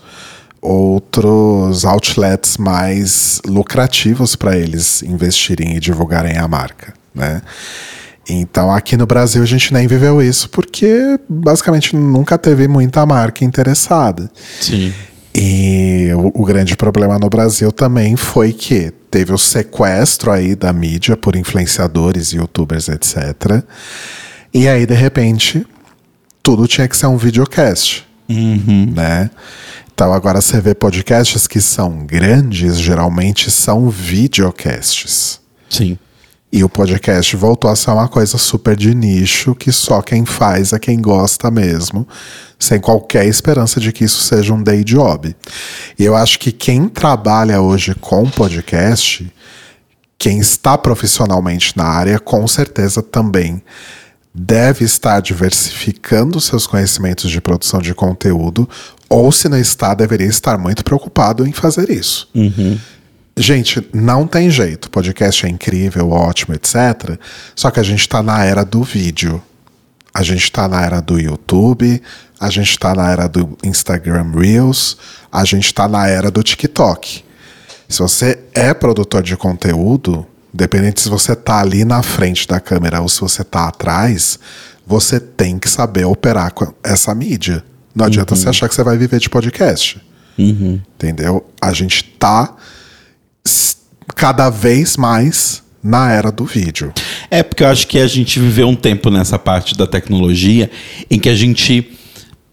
Speaker 2: outros outlets mais lucrativos para eles investirem e divulgarem a marca, né? Então aqui no Brasil a gente nem viveu isso porque basicamente nunca teve muita marca interessada.
Speaker 1: Sim.
Speaker 2: E o, o, grande problema no Brasil também foi que teve o sequestro aí da mídia por influenciadores, youtubers, etc. E aí, de repente, tudo tinha que ser um videocast.
Speaker 1: Uhum.
Speaker 2: Né? Então agora você vê podcasts que são grandes, geralmente são videocasts.
Speaker 1: Sim.
Speaker 2: E o podcast voltou a ser uma coisa super de nicho que só quem faz é quem gosta mesmo, sem qualquer esperança de que isso seja um day job. E eu acho que quem trabalha hoje com podcast, quem está profissionalmente na área, com certeza também deve estar diversificando seus conhecimentos de produção de conteúdo, ou se não está, deveria estar muito preocupado em fazer isso.
Speaker 1: Uhum.
Speaker 2: Gente, não tem jeito. Podcast é incrível, ótimo, etc. Só que a gente está na era do vídeo. A gente está na era do YouTube, a gente está na era do Instagram Reels, a gente está na era do TikTok. Se você é produtor de conteúdo, Independente se você tá ali na frente da câmera ou se você tá atrás, você tem que saber operar com essa mídia. Não adianta uhum. você achar que você vai viver de podcast.
Speaker 1: Uhum.
Speaker 2: Entendeu? A gente tá cada vez mais na era do vídeo.
Speaker 1: É, porque eu acho que a gente viveu um tempo nessa parte da tecnologia em que a gente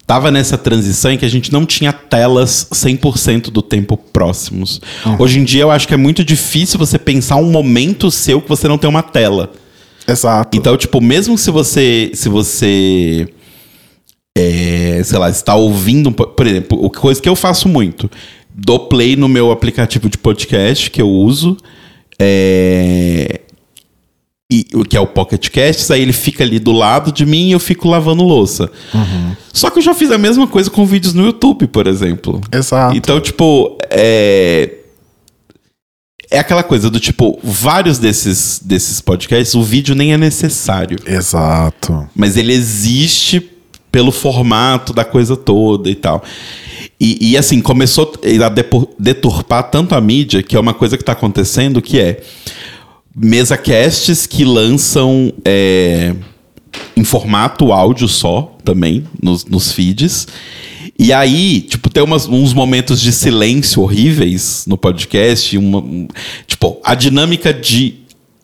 Speaker 1: tava nessa transição em que a gente não tinha telas 100% do tempo próximos. Uhum. Hoje em dia eu acho que é muito difícil você pensar um momento seu que você não tem uma tela.
Speaker 2: Exato.
Speaker 1: Então, tipo, mesmo se você se você é, sei lá, está ouvindo, por exemplo, coisa que eu faço muito, dou play no meu aplicativo de podcast que eu uso, é, e, o que é o Pocket Casts, aí ele fica ali do lado de mim e eu fico lavando louça. Só que eu já fiz a mesma coisa com vídeos no YouTube, por exemplo.
Speaker 2: Exato.
Speaker 1: Então, tipo, é. É aquela coisa do tipo, vários desses, desses podcasts, o vídeo nem é necessário.
Speaker 2: Exato.
Speaker 1: Mas ele existe pelo formato da coisa toda e tal. E, e, assim, começou a deturpar tanto a mídia, que é uma coisa que está acontecendo, que é mesa casts que lançam é, em formato áudio só também, nos, nos feeds. E aí, tipo, tem umas- uns momentos de silêncio horríveis no podcast. uma- um- tipo, a dinâmica de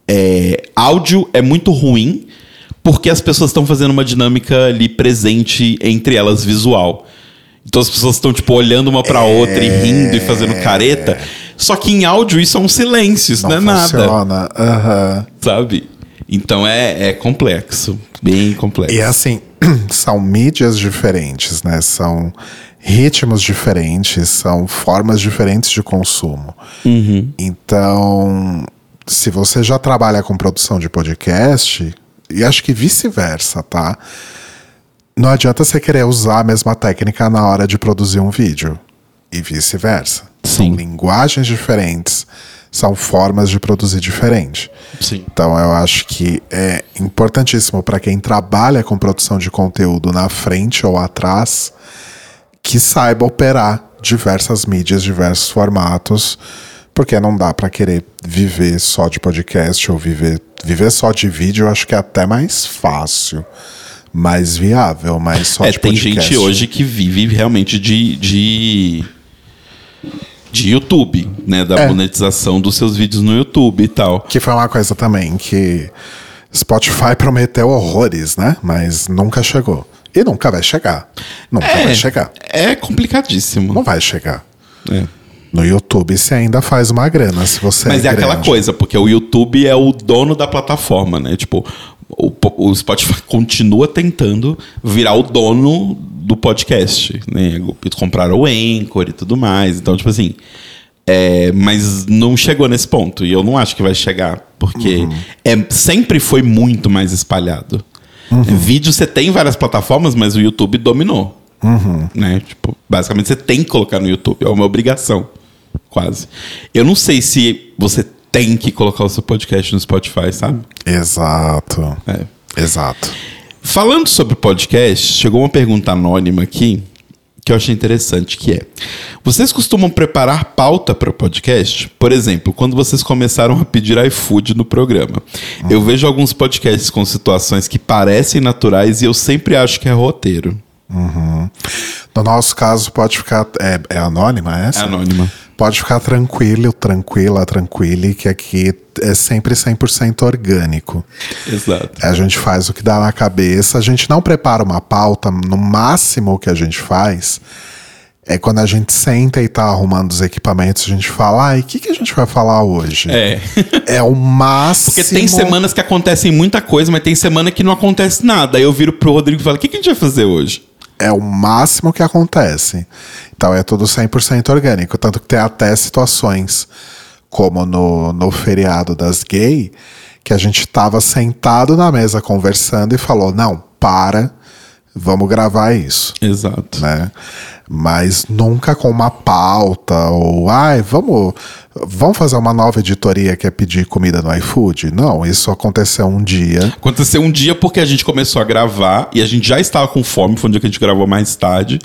Speaker 1: é, áudio é muito ruim porque as pessoas estão fazendo uma dinâmica ali presente entre elas visual. Então as pessoas estão, tipo, olhando uma pra outra e rindo e fazendo careta. Só que em áudio isso é um silêncio, isso não, é nada,
Speaker 2: funciona. Aham.
Speaker 1: sabe? Então é, é complexo, bem complexo.
Speaker 2: E assim, são mídias diferentes, né? São ritmos diferentes, são formas diferentes de consumo. Então, se você já trabalha com produção de podcast, e acho que vice-versa, tá? Não adianta você querer usar a mesma técnica na hora de produzir um vídeo. E vice-versa. São linguagens diferentes, são formas de produzir diferente.
Speaker 1: Sim.
Speaker 2: Então eu acho que é importantíssimo para quem trabalha com produção de conteúdo na frente ou atrás que saiba operar diversas mídias, diversos formatos, porque não dá para querer viver só de podcast ou viver viver só de vídeo, eu acho que é até mais fácil, mais viável, mas só
Speaker 1: É,
Speaker 2: de
Speaker 1: tem
Speaker 2: podcast.
Speaker 1: gente hoje que vive realmente de. de... De YouTube, né? Da
Speaker 2: É.
Speaker 1: monetização dos seus vídeos no YouTube e tal.
Speaker 2: que foi uma coisa também que Spotify prometeu horrores, né? Mas nunca chegou. E nunca vai chegar. Nunca vai chegar.
Speaker 1: É complicadíssimo.
Speaker 2: Não vai chegar.
Speaker 1: É.
Speaker 2: No YouTube você ainda faz uma grana se você
Speaker 1: Mas é,
Speaker 2: é,
Speaker 1: aquela coisa, porque o YouTube é o dono da plataforma, né? Tipo, o, o Spotify continua tentando virar o dono do podcast, né? Compraram o Anchor e tudo mais. Então, tipo assim. é, mas não chegou nesse ponto. E eu não acho que vai chegar. Porque é, sempre foi muito mais espalhado. Vídeo você tem várias plataformas, mas o YouTube dominou. Né? Tipo, basicamente você tem que colocar no YouTube. É uma obrigação. Quase. Eu não sei se você tem que colocar o seu podcast no Spotify, sabe?
Speaker 2: Exato.
Speaker 1: É.
Speaker 2: Exato.
Speaker 1: Falando sobre podcast, chegou uma pergunta anônima aqui que eu achei interessante, que é: Vocês costumam preparar pauta para o podcast? Por exemplo, quando vocês começaram a pedir iFood no programa. Eu vejo alguns podcasts com situações que parecem naturais e eu sempre acho que é roteiro.
Speaker 2: No nosso caso, pode ficar. É, é anônima essa?
Speaker 1: É anônima.
Speaker 2: Pode ficar tranquilo, tranquila, tranquile, que aqui é sempre 100% orgânico.
Speaker 1: Exato.
Speaker 2: A gente faz o que dá na cabeça, a gente não prepara uma pauta, no máximo o que a gente faz é quando a gente senta e tá arrumando os equipamentos, a gente fala, ai, o que, que a gente vai falar hoje?
Speaker 1: É.
Speaker 2: É o máximo.
Speaker 1: Porque tem semanas que acontecem muita coisa, mas tem semana que não acontece nada. Aí eu viro pro Rodrigo e falo: o que, que a gente vai fazer hoje?
Speaker 2: É o máximo que acontece. Então é tudo 100% orgânico. Tanto que tem até situações, como no, no feriado das gay, que a gente tava sentado na mesa conversando e falou: não, para, vamos gravar isso.
Speaker 1: Exato.
Speaker 2: né? Mas nunca com uma pauta ou ai, vamos, vamos fazer uma nova editoria que é pedir comida no iFood. Não, isso aconteceu um dia.
Speaker 1: Aconteceu um dia porque a gente começou a gravar e a gente já estava com fome, foi um dia que a gente gravou mais tarde.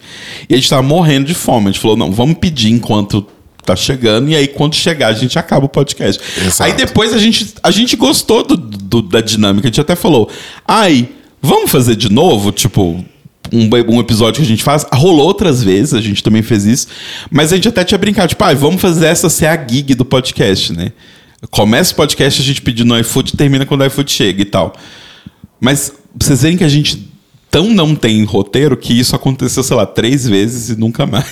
Speaker 1: E a gente estava morrendo de fome. A gente falou: não, vamos pedir enquanto tá chegando, e aí quando chegar a gente acaba o podcast.
Speaker 2: Exato.
Speaker 1: Aí depois a gente, a gente gostou do, do- da dinâmica, a gente até falou: ai, vamos fazer de novo? Tipo. Um, um episódio que a gente faz, rolou outras vezes, a gente também fez isso, mas a gente até tinha brincado, tipo, ah, vamos fazer essa ser a gig do podcast, né? Começa o podcast, a gente pedindo no iFood e termina quando o iFood chega e tal. Mas vocês verem que a gente tão não tem roteiro que isso aconteceu, sei lá, três vezes e nunca mais.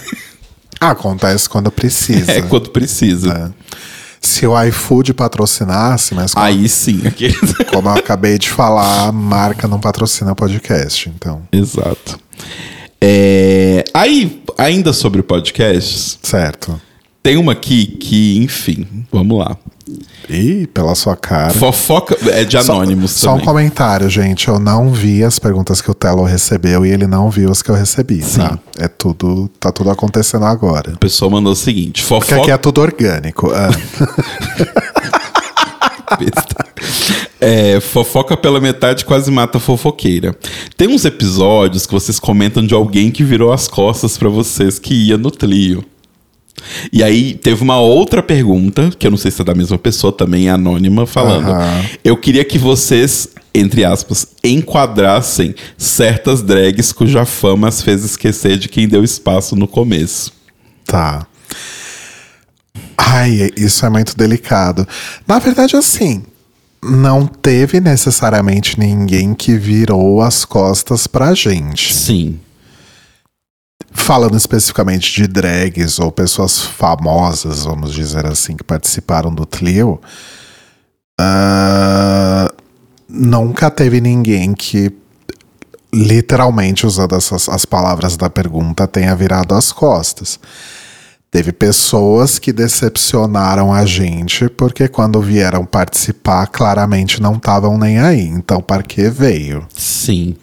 Speaker 2: Acontece quando precisa.
Speaker 1: É quando precisa.
Speaker 2: Se o iFood patrocinasse, mas como,
Speaker 1: Aí sim, aquele...
Speaker 2: como eu acabei de falar, a marca não patrocina podcast. Então,
Speaker 1: Exato. É, Aí, ainda sobre podcasts,
Speaker 2: certo.
Speaker 1: Tem uma aqui que, enfim, vamos lá.
Speaker 2: Ih, pela sua cara.
Speaker 1: Fofoca é de anônimos
Speaker 2: só, só um comentário, gente. Eu não vi as perguntas que o Telo recebeu e ele não viu as que eu recebi, tá? Sim. tá? É tudo, tá tudo acontecendo agora.
Speaker 1: A pessoa mandou o seguinte:
Speaker 2: fofoca. Porque aqui é tudo orgânico. Ah.
Speaker 1: é, fofoca pela metade quase mata fofoqueira. Tem uns episódios que vocês comentam de alguém que virou as costas para vocês que ia no Tlio. E aí teve uma outra pergunta, que eu não sei se é da mesma pessoa, também anônima, falando. Uhum. Eu queria que vocês, entre aspas, enquadrassem certas drags cuja fama as fez esquecer de quem deu espaço no começo.
Speaker 2: Tá. Ai, isso é muito delicado. Na verdade, assim, não teve necessariamente ninguém que virou as costas pra gente.
Speaker 1: Sim.
Speaker 2: Falando especificamente de drags ou pessoas famosas, vamos dizer assim, que participaram do Tlio, uh, nunca teve ninguém que, literalmente usando essas, as palavras da pergunta, tenha virado as costas. Teve pessoas que decepcionaram a gente porque quando vieram participar, claramente não estavam nem aí. Então, para que veio?
Speaker 1: Sim.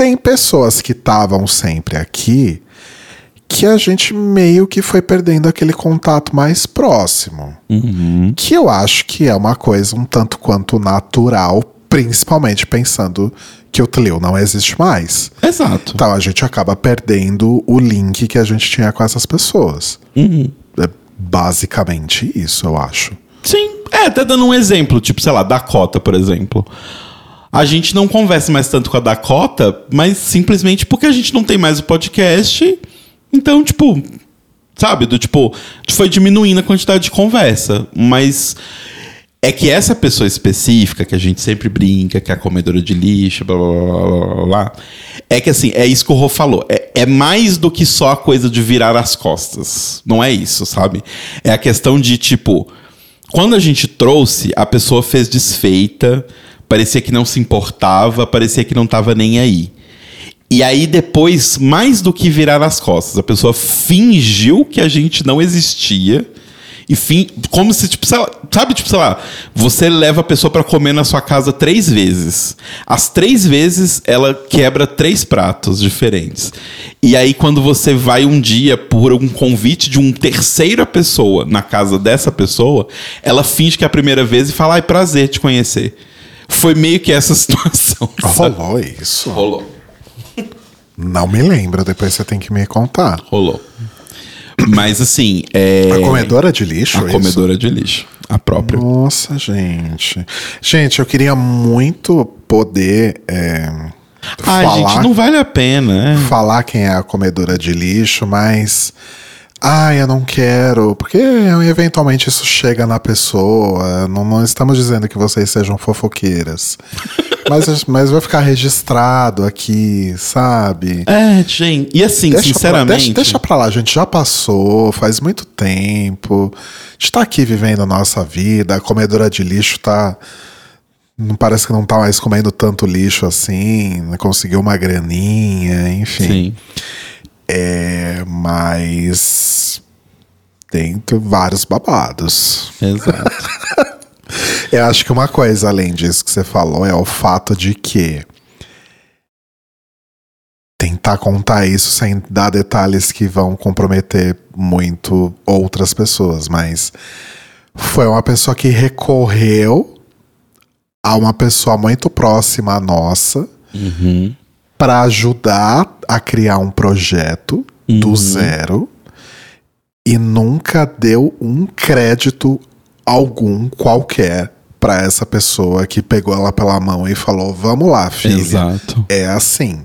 Speaker 2: Tem pessoas que estavam sempre aqui que a gente meio que foi perdendo aquele contato mais próximo.
Speaker 1: Uhum.
Speaker 2: Que eu acho que é uma coisa um tanto quanto natural, principalmente pensando que o Tleu não existe mais.
Speaker 1: Exato.
Speaker 2: Então a gente acaba perdendo o link que a gente tinha com essas pessoas.
Speaker 1: Uhum.
Speaker 2: É basicamente isso, eu acho.
Speaker 1: Sim. É, até dando um exemplo, tipo, sei lá, Dakota, por exemplo. A gente não conversa mais tanto com a Dakota, mas simplesmente porque a gente não tem mais o podcast. Então, tipo, sabe? Do tipo, foi diminuindo a quantidade de conversa. Mas é que essa pessoa específica, que a gente sempre brinca, que é a comedora de lixo, blá blá blá blá blá, é que assim, é isso que o Rô falou. É, é mais do que só a coisa de virar as costas. Não é isso, sabe? É a questão de, tipo, quando a gente trouxe, a pessoa fez desfeita parecia que não se importava, parecia que não estava nem aí. E aí depois, mais do que virar as costas, a pessoa fingiu que a gente não existia. E fim, como se, tipo, lá, sabe, tipo, sei lá, você leva a pessoa para comer na sua casa três vezes. As três vezes ela quebra três pratos diferentes. E aí, quando você vai um dia por um convite de uma terceira pessoa na casa dessa pessoa, ela finge que é a primeira vez e fala: ai, prazer te conhecer. Foi meio que essa situação.
Speaker 2: Rolou isso?
Speaker 1: Rolou.
Speaker 2: Não me lembro, depois você tem que me contar.
Speaker 1: Rolou. Mas assim. É...
Speaker 2: A comedora de lixo?
Speaker 1: A
Speaker 2: isso?
Speaker 1: comedora de lixo. A própria.
Speaker 2: Nossa, gente. Gente, eu queria muito poder. É,
Speaker 1: ah, falar, gente, não vale a pena. É.
Speaker 2: Falar quem é a comedora de lixo, mas ah, eu não quero, porque eventualmente isso chega na pessoa. Não, não estamos dizendo que vocês sejam fofoqueiras. mas, mas vai ficar registrado aqui, sabe?
Speaker 1: É, gente. E assim, deixa sinceramente.
Speaker 2: Pra, deixa, deixa pra lá, a gente já passou, faz muito tempo. A gente tá aqui vivendo a nossa vida, a comedora de lixo tá. Não parece que não tá mais comendo tanto lixo assim, conseguiu uma graninha, enfim. Sim. É, mas tem vários babados.
Speaker 1: Exato.
Speaker 2: Eu acho que uma coisa além disso que você falou é o fato de que tentar contar isso sem dar detalhes que vão comprometer muito outras pessoas, mas foi uma pessoa que recorreu a uma pessoa muito próxima à nossa
Speaker 1: uhum
Speaker 2: para ajudar a criar um projeto uhum. do zero e nunca deu um crédito algum qualquer para essa pessoa que pegou ela pela mão e falou: "Vamos lá, filha".
Speaker 1: Exato.
Speaker 2: É assim.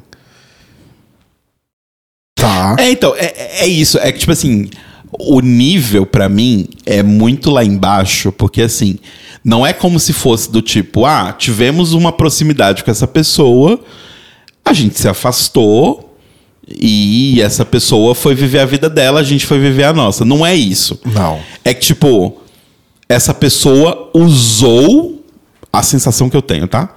Speaker 2: Tá.
Speaker 1: É, então, é, é isso, é que tipo assim, o nível para mim é muito lá embaixo, porque assim, não é como se fosse do tipo, ah, tivemos uma proximidade com essa pessoa, a gente se afastou e essa pessoa foi viver a vida dela, a gente foi viver a nossa. Não é isso.
Speaker 2: Não.
Speaker 1: É que, tipo, essa pessoa usou a sensação que eu tenho, tá?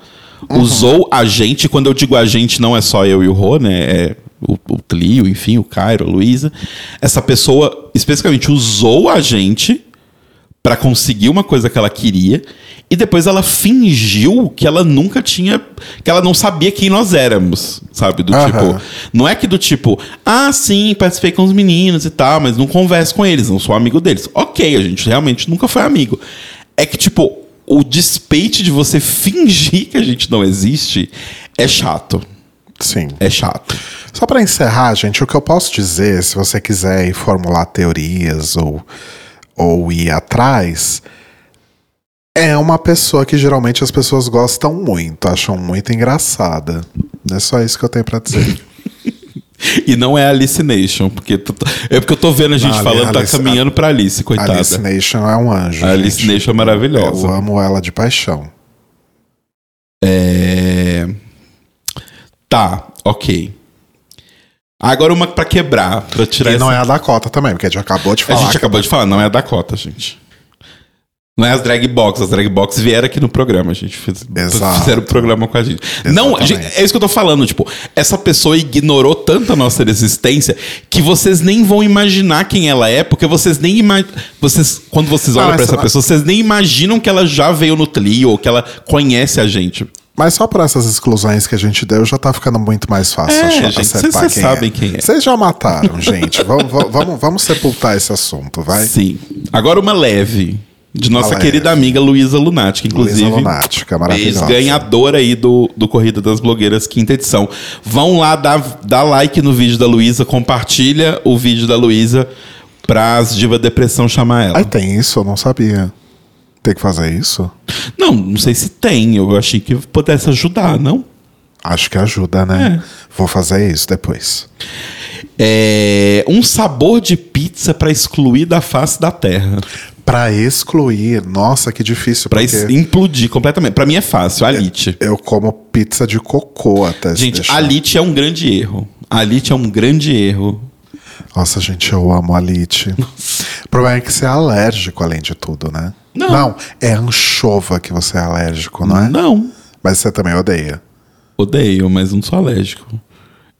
Speaker 1: Uhum. Usou a gente, quando eu digo a gente, não é só eu e o Rô, né? É O, o Clio, enfim, o Cairo, a Luísa. Essa pessoa especificamente usou a gente para conseguir uma coisa que ela queria e depois ela fingiu que ela nunca tinha, que ela não sabia quem nós éramos, sabe? Do tipo, não é que do tipo, ah, sim, participei com os meninos e tal, mas não converso com eles, não sou amigo deles. Ok, a gente realmente nunca foi amigo. É que, tipo, o despeite de você fingir que a gente não existe é chato.
Speaker 2: Sim.
Speaker 1: É chato.
Speaker 2: Só para encerrar, gente, o que eu posso dizer, se você quiser formular teorias ou, ou ir atrás, é uma pessoa que geralmente as pessoas gostam muito, acham muito engraçada. É só isso que eu tenho para dizer.
Speaker 1: E não é Alicination, porque tu- é porque eu tô vendo a gente
Speaker 2: Não,
Speaker 1: falando, tá
Speaker 2: Alice-
Speaker 1: caminhando pra Alice,
Speaker 2: A
Speaker 1: coitada.
Speaker 2: Alicination é um anjo.
Speaker 1: A
Speaker 2: gente.
Speaker 1: Alicination é maravilhosa.
Speaker 2: Eu amo ela de paixão.
Speaker 1: É... Tá, ok. Agora uma pra quebrar, pra tirar
Speaker 2: E não é
Speaker 1: essa...
Speaker 2: a Dakota também, porque a gente acabou de
Speaker 1: A
Speaker 2: falar.
Speaker 1: gente
Speaker 2: que-
Speaker 1: acabou de falar, não é a Dakota, gente. Não é as drag box, as drag box vieram aqui no programa, a gente fez,
Speaker 2: Exato.
Speaker 1: fizeram o programa com a gente. Não,
Speaker 2: Exatamente.
Speaker 1: gente, é isso que eu tô falando, tipo, essa pessoa ignorou tanto a nossa existência que vocês nem vão imaginar quem ela é, porque vocês nem imaginam, vocês quando vocês olham
Speaker 2: Não,
Speaker 1: pra
Speaker 2: essa-
Speaker 1: essa pessoa, vocês nem imaginam que ela já veio no Tlio ou que ela conhece a gente.
Speaker 2: Mas só por essas exclusões que a gente deu, já tá ficando muito mais fácil
Speaker 1: É,
Speaker 2: achar-
Speaker 1: gente,
Speaker 2: acertar
Speaker 1: cês- cês
Speaker 2: quem
Speaker 1: sabem
Speaker 2: é.
Speaker 1: quem é.
Speaker 2: Vocês já mataram, gente. vamos, vamos- vamos, vamos sepultar esse assunto, vai?
Speaker 1: Sim. Agora uma leve de nossa querida amiga Luísa Lunática, inclusive.
Speaker 2: Luísa Lunática, maravilhosa.
Speaker 1: Ex-ganhadora aí do, do Corrida das Blogueiras, quinta edição. Vão lá dar, dar like no vídeo da Luísa, compartilha o vídeo da Luísa pra as Diva Depressão chamar ela.
Speaker 2: Ai, tem isso? Eu não sabia. Tem que fazer isso?
Speaker 1: Não, não sei se tem. Eu achei que pudesse ajudar, não?
Speaker 2: Acho que ajuda, né? Vou fazer isso depois.
Speaker 1: É, um sabor de pizza pra excluir da face da terra.
Speaker 2: Pra excluir, nossa, que difícil.
Speaker 1: Es- implodir completamente. Pra mim é fácil, Alite.
Speaker 2: eu como pizza de cocô até
Speaker 1: Gente,
Speaker 2: deixar.
Speaker 1: Alite é um grande erro. Alite é um grande erro.
Speaker 2: Nossa, gente, eu amo alite. O problema é que você é alérgico, além de tudo, né?
Speaker 1: Não.
Speaker 2: é anchova que você é alérgico, não é?
Speaker 1: Não.
Speaker 2: Mas você também odeia.
Speaker 1: Odeio, mas não sou alérgico.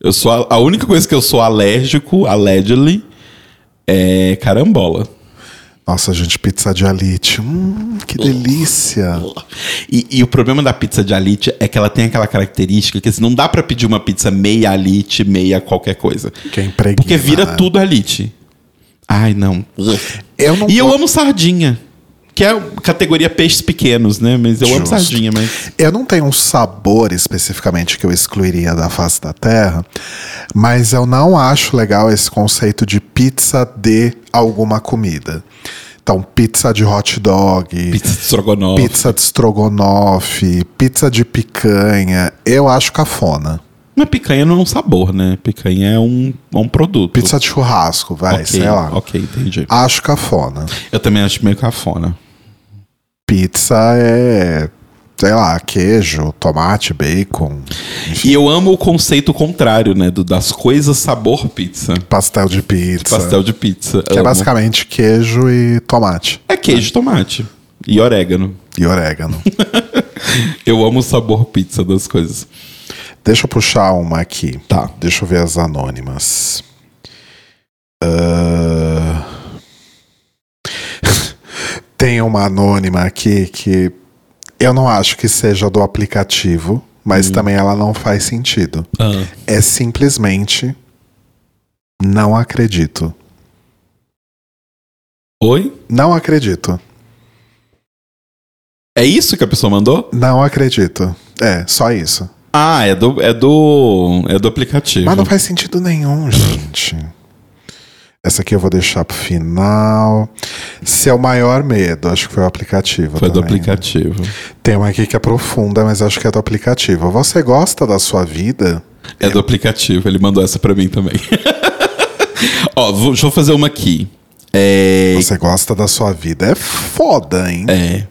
Speaker 1: Eu sou a, a única coisa que eu sou alérgico, allegedly, é carambola.
Speaker 2: Nossa, gente, pizza de alite. Hum, que delícia.
Speaker 1: E, e o problema da pizza de alite é que ela tem aquela característica que assim, não dá pra pedir uma pizza meia alite, meia qualquer coisa.
Speaker 2: Que é
Speaker 1: Porque vira
Speaker 2: né?
Speaker 1: tudo alite. Ai, não.
Speaker 2: Eu não
Speaker 1: E eu
Speaker 2: go-
Speaker 1: amo sardinha. Que é categoria peixes pequenos, né? Mas eu amo
Speaker 2: Justo.
Speaker 1: sardinha, mas.
Speaker 2: Eu não tenho um sabor especificamente que eu excluiria da face da terra, mas eu não acho legal esse conceito de pizza de alguma comida. Então, pizza de hot dog,
Speaker 1: Pizza de estrogonofe.
Speaker 2: pizza de estrogonofe, pizza de picanha, eu acho cafona.
Speaker 1: Mas picanha não é um sabor, né? Picanha é um, é um produto.
Speaker 2: Pizza de churrasco, vai,
Speaker 1: ok,
Speaker 2: sei lá.
Speaker 1: ok, entendi.
Speaker 2: Acho cafona.
Speaker 1: Eu também acho meio cafona.
Speaker 2: Pizza é, sei lá, queijo, tomate, bacon,
Speaker 1: E eu amo o conceito contrário, né? Do, das coisas sabor pizza.
Speaker 2: pastel de pizza.
Speaker 1: Pastel de pizza.
Speaker 2: Que é
Speaker 1: amo.
Speaker 2: basicamente queijo e tomate.
Speaker 1: É queijo, tomate. E orégano.
Speaker 2: E orégano.
Speaker 1: Eu amo o sabor pizza das coisas.
Speaker 2: Deixa eu puxar uma aqui.
Speaker 1: Tá.
Speaker 2: Deixa eu ver as anônimas. Ah, Tem uma anônima aqui que eu não acho que seja do aplicativo, mas também ela não faz sentido.
Speaker 1: Ah.
Speaker 2: É simplesmente não acredito.
Speaker 1: Oi?
Speaker 2: Não acredito.
Speaker 1: É isso que a pessoa mandou?
Speaker 2: Não acredito. É, só isso.
Speaker 1: Ah, é do, é do, é do aplicativo.
Speaker 2: Mas não faz sentido nenhum, gente. Essa aqui eu vou deixar pro final. Seu maior medo, acho que foi o aplicativo.
Speaker 1: Foi do
Speaker 2: também.
Speaker 1: aplicativo.
Speaker 2: Tem uma aqui que é profunda, mas acho que é do aplicativo. Você gosta da sua vida?
Speaker 1: É do aplicativo. Ele mandou essa pra mim também. Ó, vou, deixa eu fazer uma aqui. É,
Speaker 2: Você gosta da sua vida? É foda, hein?
Speaker 1: É.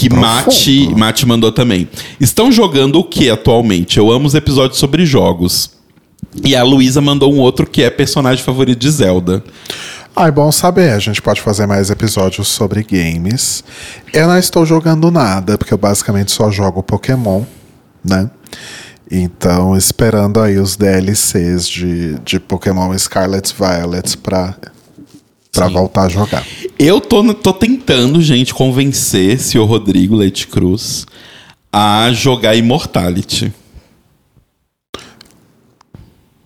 Speaker 1: Que
Speaker 2: Profundo.
Speaker 1: Mate, Mate mandou também. Estão jogando o que atualmente? Eu amo os episódios sobre jogos. E a Luísa mandou um outro que é personagem favorito de Zelda.
Speaker 2: Ah, é bom saber. A gente pode fazer mais episódios sobre games. Eu não estou jogando nada, porque eu basicamente só jogo Pokémon, né? Então, esperando aí os DLCs de, de Pokémon Scarlet Violet pra, pra
Speaker 1: Sim.
Speaker 2: voltar a jogar.
Speaker 1: Eu tô, tô tentando, gente, convencer o Rodrigo Leite Cruz a jogar Immortality.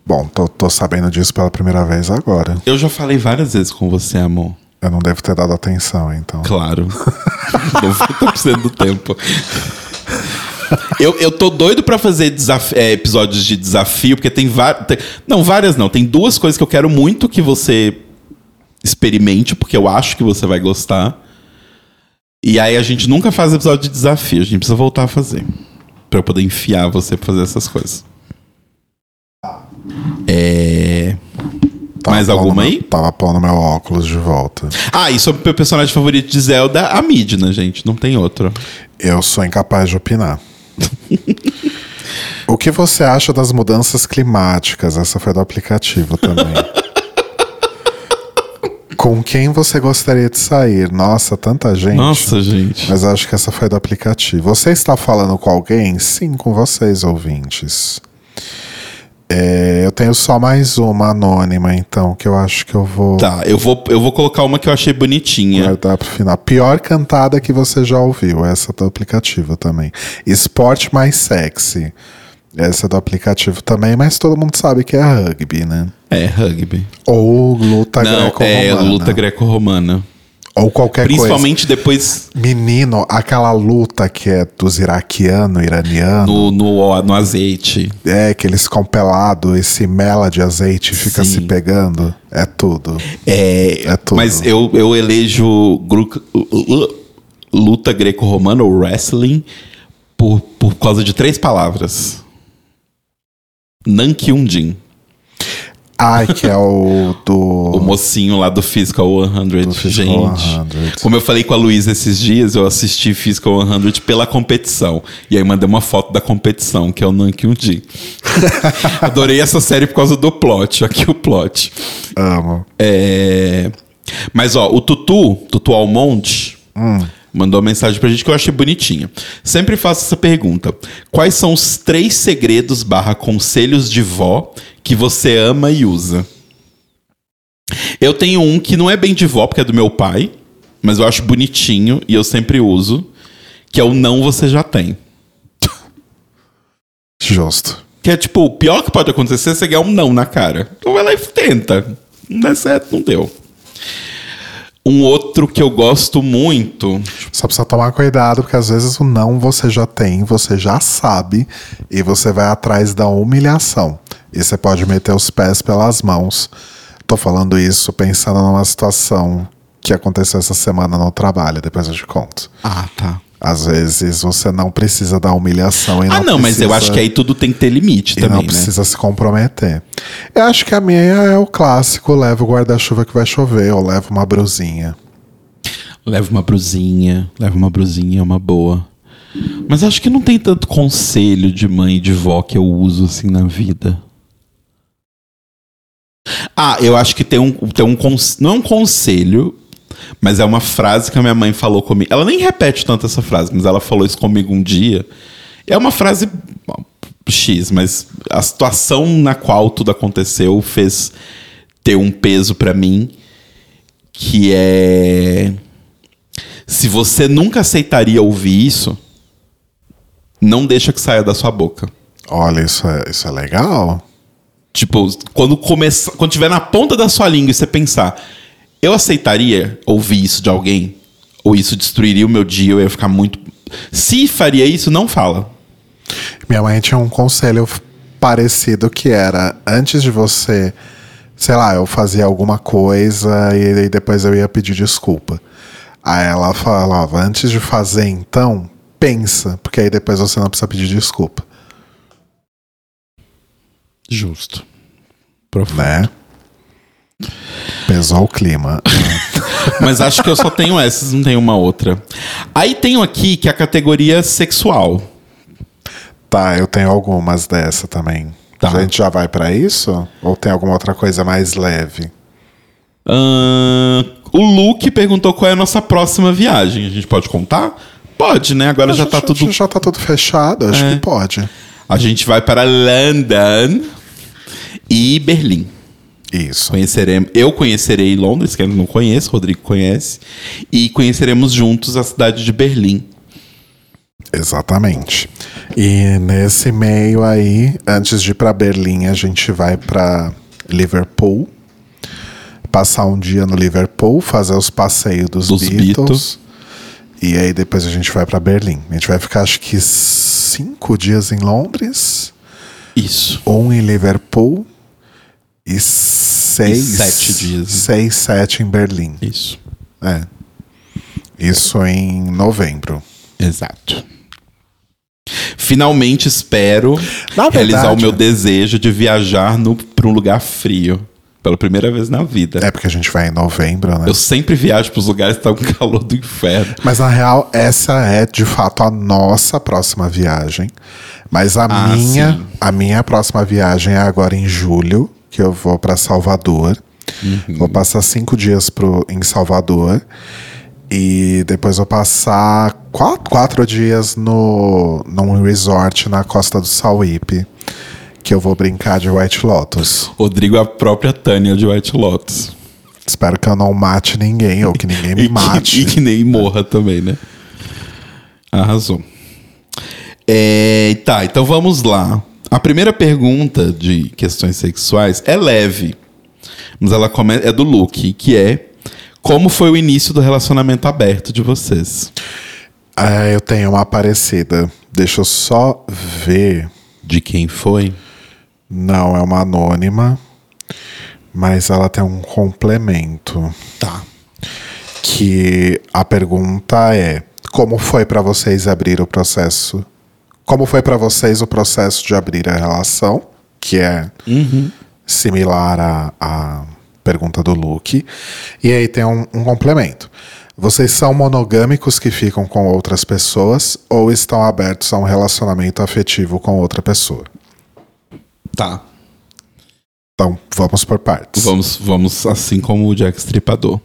Speaker 2: Bom, tô, tô sabendo disso pela primeira vez agora.
Speaker 1: Eu já falei várias vezes com você, amor.
Speaker 2: Eu não devo ter dado atenção, então.
Speaker 1: Claro. 90% do tempo. Eu, eu tô doido pra fazer é, episódios de desafio, porque tem várias. Não, várias não. Tem duas coisas que eu quero muito que você experimente, porque eu acho que você vai gostar. E aí a gente nunca faz episódio de desafio, a gente precisa voltar a fazer. Pra eu poder enfiar você pra fazer essas coisas. É.
Speaker 2: Tava
Speaker 1: Mais alguma
Speaker 2: meu-
Speaker 1: aí?
Speaker 2: Tava pondo meu óculos de volta.
Speaker 1: Ah, e sobre o meu personagem favorito de Zelda, a Midna, gente. Não tem outro.
Speaker 2: Eu sou incapaz de opinar. o que você acha das mudanças climáticas? Essa foi do aplicativo também. Com quem você gostaria de sair? Nossa, tanta gente.
Speaker 1: Nossa, gente.
Speaker 2: Mas acho que essa foi do aplicativo. Você está falando com alguém? Sim, com vocês, ouvintes. É, eu tenho só mais uma anônima, então, que eu acho que eu vou
Speaker 1: Tá, eu vou, eu vou colocar uma que eu achei bonitinha.
Speaker 2: guardar pro final. Pior cantada que você já ouviu, essa do aplicativo também. Esporte mais sexy. Essa é do aplicativo também, mas todo mundo sabe que é rugby, né?
Speaker 1: É, rugby.
Speaker 2: Ou luta
Speaker 1: é
Speaker 2: greco-romana.
Speaker 1: luta greco-romana.
Speaker 2: Ou qualquer coisa.
Speaker 1: Principalmente depois
Speaker 2: Menino, aquela luta que é dos iraquiano, iraniano,
Speaker 1: no, no, no azeite.
Speaker 2: é que eles ficam pelados e se mela de azeite fica
Speaker 1: Sim.
Speaker 2: se pegando. É tudo.
Speaker 1: É,
Speaker 2: É tudo.
Speaker 1: Mas eu, eu elejo luta greco-romana ou wrestling por, por causa de três palavras. Nankyunjin.
Speaker 2: Ai, que é o do.
Speaker 1: O mocinho lá do Physical 100.
Speaker 2: Physical
Speaker 1: gente,
Speaker 2: 100.
Speaker 1: como eu falei com a Luísa esses dias, eu assisti Physical 100 pela competição. E aí mandei uma foto da competição, que é o Nankyunjin. Adorei essa série por causa do plot. Aqui o plot.
Speaker 2: Amo.
Speaker 1: É... Mas, ó, o Tutu, Tutu Almonte, mandou uma mensagem pra gente que eu achei bonitinha. Sempre faço essa pergunta. Quais são os três segredos barra conselhos de vó que você ama e usa? Eu tenho um que não é bem de vó, porque é do meu pai, mas eu acho bonitinho e eu sempre uso, que é o não você já tem.
Speaker 2: Justo.
Speaker 1: Que é tipo, o pior que pode acontecer é você ganhar um não na cara. Então vai lá e tenta. Não der certo, não deu. Um outro que eu gosto muito.
Speaker 2: Só precisa tomar cuidado, porque às vezes o não você já tem, você já sabe, e você vai atrás da humilhação. E você pode meter os pés pelas mãos. Tô falando isso pensando numa situação que aconteceu essa semana no trabalho, depois eu te conto.
Speaker 1: Ah, tá.
Speaker 2: Às vezes você não precisa da humilhação e
Speaker 1: ah, não, mas eu
Speaker 2: precisa-
Speaker 1: acho que aí tudo tem que ter limite
Speaker 2: e
Speaker 1: também,
Speaker 2: não
Speaker 1: né?
Speaker 2: precisa se comprometer. Eu acho que a minha é o clássico: leva o guarda-chuva que vai chover, ou leva uma brusinha.
Speaker 1: Leva uma brusinha, leva uma brusinha, é uma boa. Mas acho que não tem tanto conselho de mãe e de vó que eu uso assim na vida. Ah, eu acho que tem um, tem um não é um conselho, mas é uma frase que a minha mãe falou comigo. Ela nem repete tanto essa frase, mas ela falou isso comigo um dia. É uma frase X, mas a situação na qual tudo aconteceu fez ter um peso pra mim que é se você nunca aceitaria ouvir isso, não deixa que saia da sua boca.
Speaker 2: Olha, isso é, isso é legal.
Speaker 1: Tipo, quando começar, quando tiver na ponta da sua língua e você pensar, eu aceitaria ouvir isso de alguém? Ou isso destruiria o meu dia, eu ia ficar muito. Se faria isso, não fala.
Speaker 2: Minha mãe tinha um conselho parecido que era antes de você, sei lá, eu fazia alguma coisa e, aí depois eu ia pedir desculpa. Aí ela falava, antes de fazer então, pensa, porque aí depois você não precisa pedir desculpa,
Speaker 1: Justo.
Speaker 2: né? Pesou o clima.
Speaker 1: Mas acho que eu só tenho essas, não tenho uma outra. Aí tenho aqui que é a categoria sexual.
Speaker 2: tá, eu tenho algumas dessa também.
Speaker 1: Tá.
Speaker 2: A gente já vai pra isso? Ou tem alguma outra coisa mais leve?
Speaker 1: Ahn, o Luke perguntou qual é a nossa próxima viagem. A gente pode contar? Pode, né? Agora já tá tudo.
Speaker 2: Já tá tudo fechado, acho que pode.
Speaker 1: A gente vai para London e Berlim.
Speaker 2: Isso.
Speaker 1: Conheceremos, eu conhecerei Londres, que eu não conheço, Rodrigo conhece, e conheceremos juntos a cidade de Berlim.
Speaker 2: Exatamente. E nesse meio aí, antes de ir para Berlim, a gente vai para Liverpool, passar um dia no Liverpool, fazer os passeios dos,
Speaker 1: Dos
Speaker 2: Beatles,
Speaker 1: Beatles.
Speaker 2: E aí depois a gente vai para Berlim. A gente vai ficar acho que cinco dias em Londres,
Speaker 1: Isso.
Speaker 2: um em Liverpool e seis,
Speaker 1: E sete dias.
Speaker 2: Seis, sete em Berlim.
Speaker 1: Isso.
Speaker 2: É. Isso em novembro.
Speaker 1: Exato. Finalmente espero realizar o meu desejo de viajar para um lugar frio. Pela primeira vez na vida.
Speaker 2: É porque a gente vai em novembro, né?
Speaker 1: Eu sempre viajo para os lugares que tá um calor do inferno.
Speaker 2: Mas na real, essa é de fato a nossa próxima viagem. Mas a
Speaker 1: Ah,
Speaker 2: minha,
Speaker 1: sim.
Speaker 2: a minha próxima viagem é agora em julho, que eu vou para Salvador.
Speaker 1: Uhum.
Speaker 2: Vou passar cinco dias pro, em Salvador. E depois vou passar quatro, quatro dias no, num resort na costa do Sauípe. Que eu vou brincar de White Lotus.
Speaker 1: Rodrigo é a própria Tânia de White Lotus.
Speaker 2: Espero que eu não mate ninguém, ou que ninguém me
Speaker 1: E
Speaker 2: mate.
Speaker 1: que, e que nem morra também, né? Arrasou. É, tá, então vamos lá. A primeira pergunta de questões sexuais é leve. Mas ela come- é do Luke, que é como foi o início do relacionamento aberto de vocês?
Speaker 2: É, eu tenho uma parecida. Deixa eu só ver.
Speaker 1: De quem foi?
Speaker 2: Não, é uma anônima. Mas ela tem um complemento.
Speaker 1: Tá.
Speaker 2: Que a pergunta é: Como foi pra vocês abrir o processo? Como foi pra vocês o processo de abrir a relação? Que é similar à, à pergunta do Luke. E aí tem um, um complemento. Vocês são monogâmicos que ficam com outras pessoas ou estão abertos a um relacionamento afetivo com outra pessoa?
Speaker 1: Tá.
Speaker 2: Então, vamos por partes.
Speaker 1: Vamos, vamos assim como o Jack Stripador.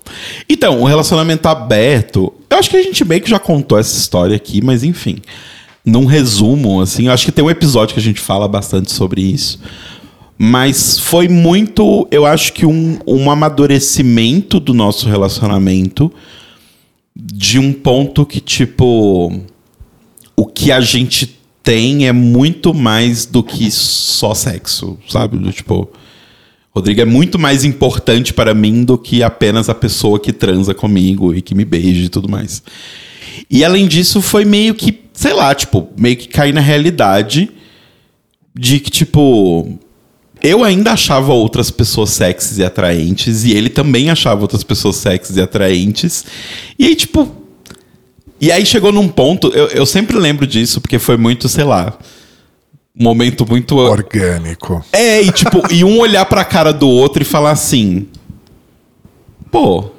Speaker 1: Então, o relacionamento aberto. Eu acho que a gente meio que já contou essa história aqui, mas enfim. Num resumo, assim, eu acho que tem um episódio que a gente fala bastante sobre isso. Mas foi muito, eu acho que um, um amadurecimento do nosso relacionamento de um ponto que, tipo, o que a gente tem é muito mais do que só sexo, sabe? Do, tipo, Rodrigo é muito mais importante para mim do que apenas a pessoa que transa comigo e que me beija e tudo mais. E além disso, foi meio que, sei lá, tipo, meio que cair na realidade de que, tipo, eu ainda achava outras pessoas sexys e atraentes, e ele também achava outras pessoas sexys e atraentes. E aí, tipo. E aí chegou num ponto, eu, eu sempre lembro disso, porque foi muito, sei lá, um momento muito.
Speaker 2: Orgânico.
Speaker 1: É, e tipo, e um olhar pra cara do outro e falar assim: pô,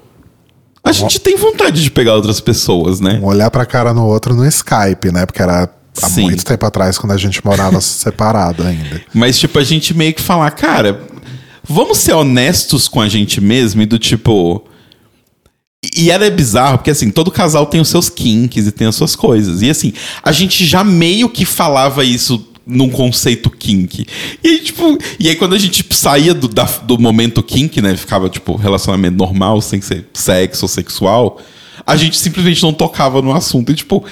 Speaker 1: a gente tem vontade de pegar outras pessoas, né?
Speaker 2: Um olhar pra cara no outro no Skype, né? Porque era há
Speaker 1: Sim.
Speaker 2: muito tempo atrás, quando a gente morava separado ainda.
Speaker 1: Mas, tipo, a gente meio que falar, cara, vamos ser honestos com a gente mesmo e do tipo. E era bizarro, porque assim, todo casal tem os seus kinks e tem as suas coisas. E assim, a gente já meio que falava isso num conceito kink. E aí, tipo, e aí quando a gente tipo, saía do, da- do momento kink, né? Ficava, tipo, relacionamento normal, sem ser sexo ou sexual, a gente simplesmente não tocava no assunto. E, tipo,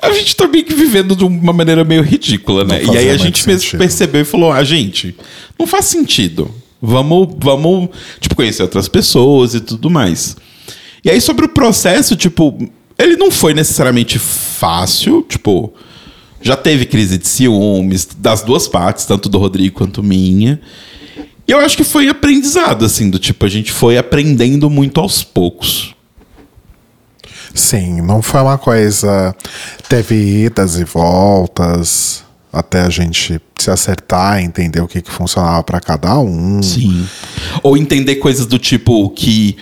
Speaker 1: a gente tá meio que vivendo de uma maneira meio ridícula, né? E aí a gente mesmo
Speaker 2: sentido.
Speaker 1: percebeu e falou: ah, gente, não faz sentido. Vamos, vamos, tipo, conhecer outras pessoas e tudo mais. E aí, sobre o processo, tipo, ele não foi necessariamente fácil, tipo, já teve crise de ciúmes das duas partes, tanto do Rodrigo quanto minha. E eu acho que foi aprendizado, assim, do tipo, a gente foi aprendendo muito aos poucos.
Speaker 2: Sim, não foi uma coisa. Teve idas e voltas até a gente se acertar, entender o que, que funcionava pra cada um.
Speaker 1: Sim. Ou entender coisas do tipo que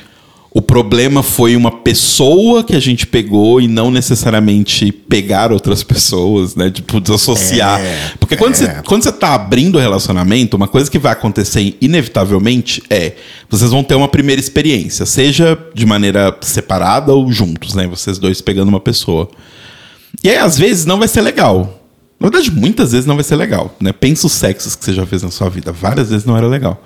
Speaker 1: o problema foi uma pessoa que a gente pegou e não necessariamente pegar outras pessoas, né? Tipo, desassociar.
Speaker 2: É,
Speaker 1: Porque quando,
Speaker 2: é.
Speaker 1: você, quando você tá abrindo o relacionamento, uma coisa que vai acontecer inevitavelmente é vocês vão ter uma primeira experiência, seja de maneira separada ou juntos, né? Vocês dois pegando uma pessoa. E aí, às vezes, não vai ser legal. Na verdade, muitas vezes não vai ser legal, né? Pensa os sexos que você já fez na sua vida. Várias vezes não era legal.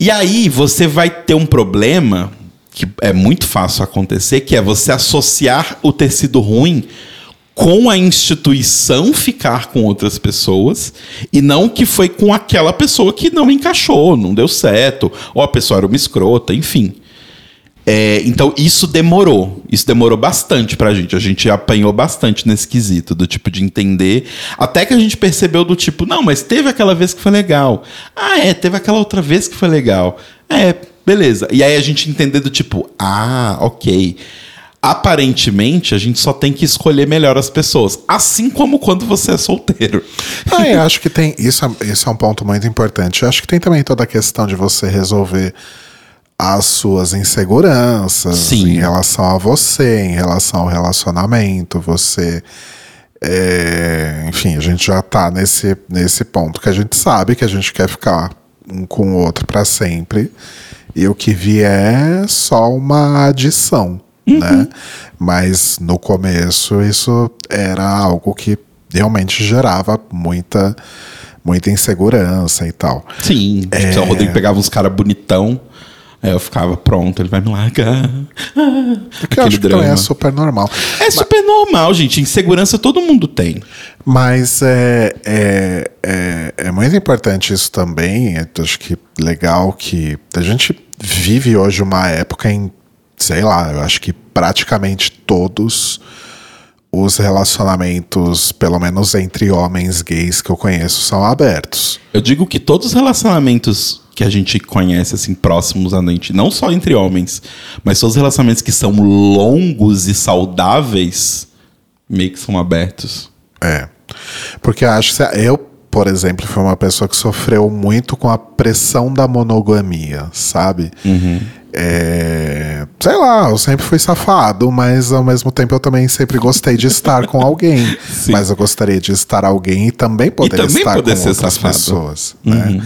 Speaker 1: E aí você vai ter um problema que é muito fácil acontecer, que é você associar o tecido ruim com a instituição ficar com outras pessoas e não que foi com aquela pessoa que não encaixou, não deu certo, ou a pessoa era uma escrota, enfim. É, então isso demorou, isso demorou bastante pra gente. A gente apanhou bastante nesse quesito, do tipo de entender. Até que a gente percebeu do tipo, não, mas teve aquela vez que foi legal. Ah, é, teve aquela outra vez que foi legal. É, beleza. E aí a gente entender do tipo, ah, ok. Aparentemente, a gente só tem que escolher melhor as pessoas. Assim como quando você é solteiro.
Speaker 2: Ah, eu acho que tem. Isso, é- isso é um ponto muito importante. Eu acho que tem também toda a questão de você resolver as suas inseguranças
Speaker 1: Sim.
Speaker 2: em relação a você, em relação ao relacionamento, você. é, enfim, a gente já tá nesse, nesse ponto que a gente sabe que a gente quer ficar um com o outro para sempre. E o que vier é só uma adição, né? Mas no começo isso era algo que realmente gerava muita, muita insegurança e tal.
Speaker 1: Sim. Tipo, O Rodrigo pegava uns caras bonitão. Aí eu ficava, pronto, ele vai me largar. Ah,
Speaker 2: Que eu acho que também é super normal.
Speaker 1: É super normal, gente. Insegurança todo mundo tem.
Speaker 2: Mas é, é, é, é muito importante isso também. Eu acho que legal que a gente vive hoje uma época em, sei lá, eu acho que praticamente todos os relacionamentos, pelo menos entre homens gays que eu conheço, são abertos.
Speaker 1: Eu digo que todos os relacionamentos que a gente conhece, assim, próximos a gente, não só entre homens, mas todos os relacionamentos que são longos e saudáveis, meio que são abertos.
Speaker 2: É. Porque eu acho que eu, por exemplo, fui uma pessoa que sofreu muito com a pressão da monogamia, sabe? É, sei lá, eu sempre fui safado, mas ao mesmo tempo eu também sempre gostei de estar com alguém.
Speaker 1: Sim.
Speaker 2: Mas eu gostaria de estar alguém e também poder
Speaker 1: também
Speaker 2: estar
Speaker 1: poder
Speaker 2: com outras
Speaker 1: safado.
Speaker 2: pessoas. Né?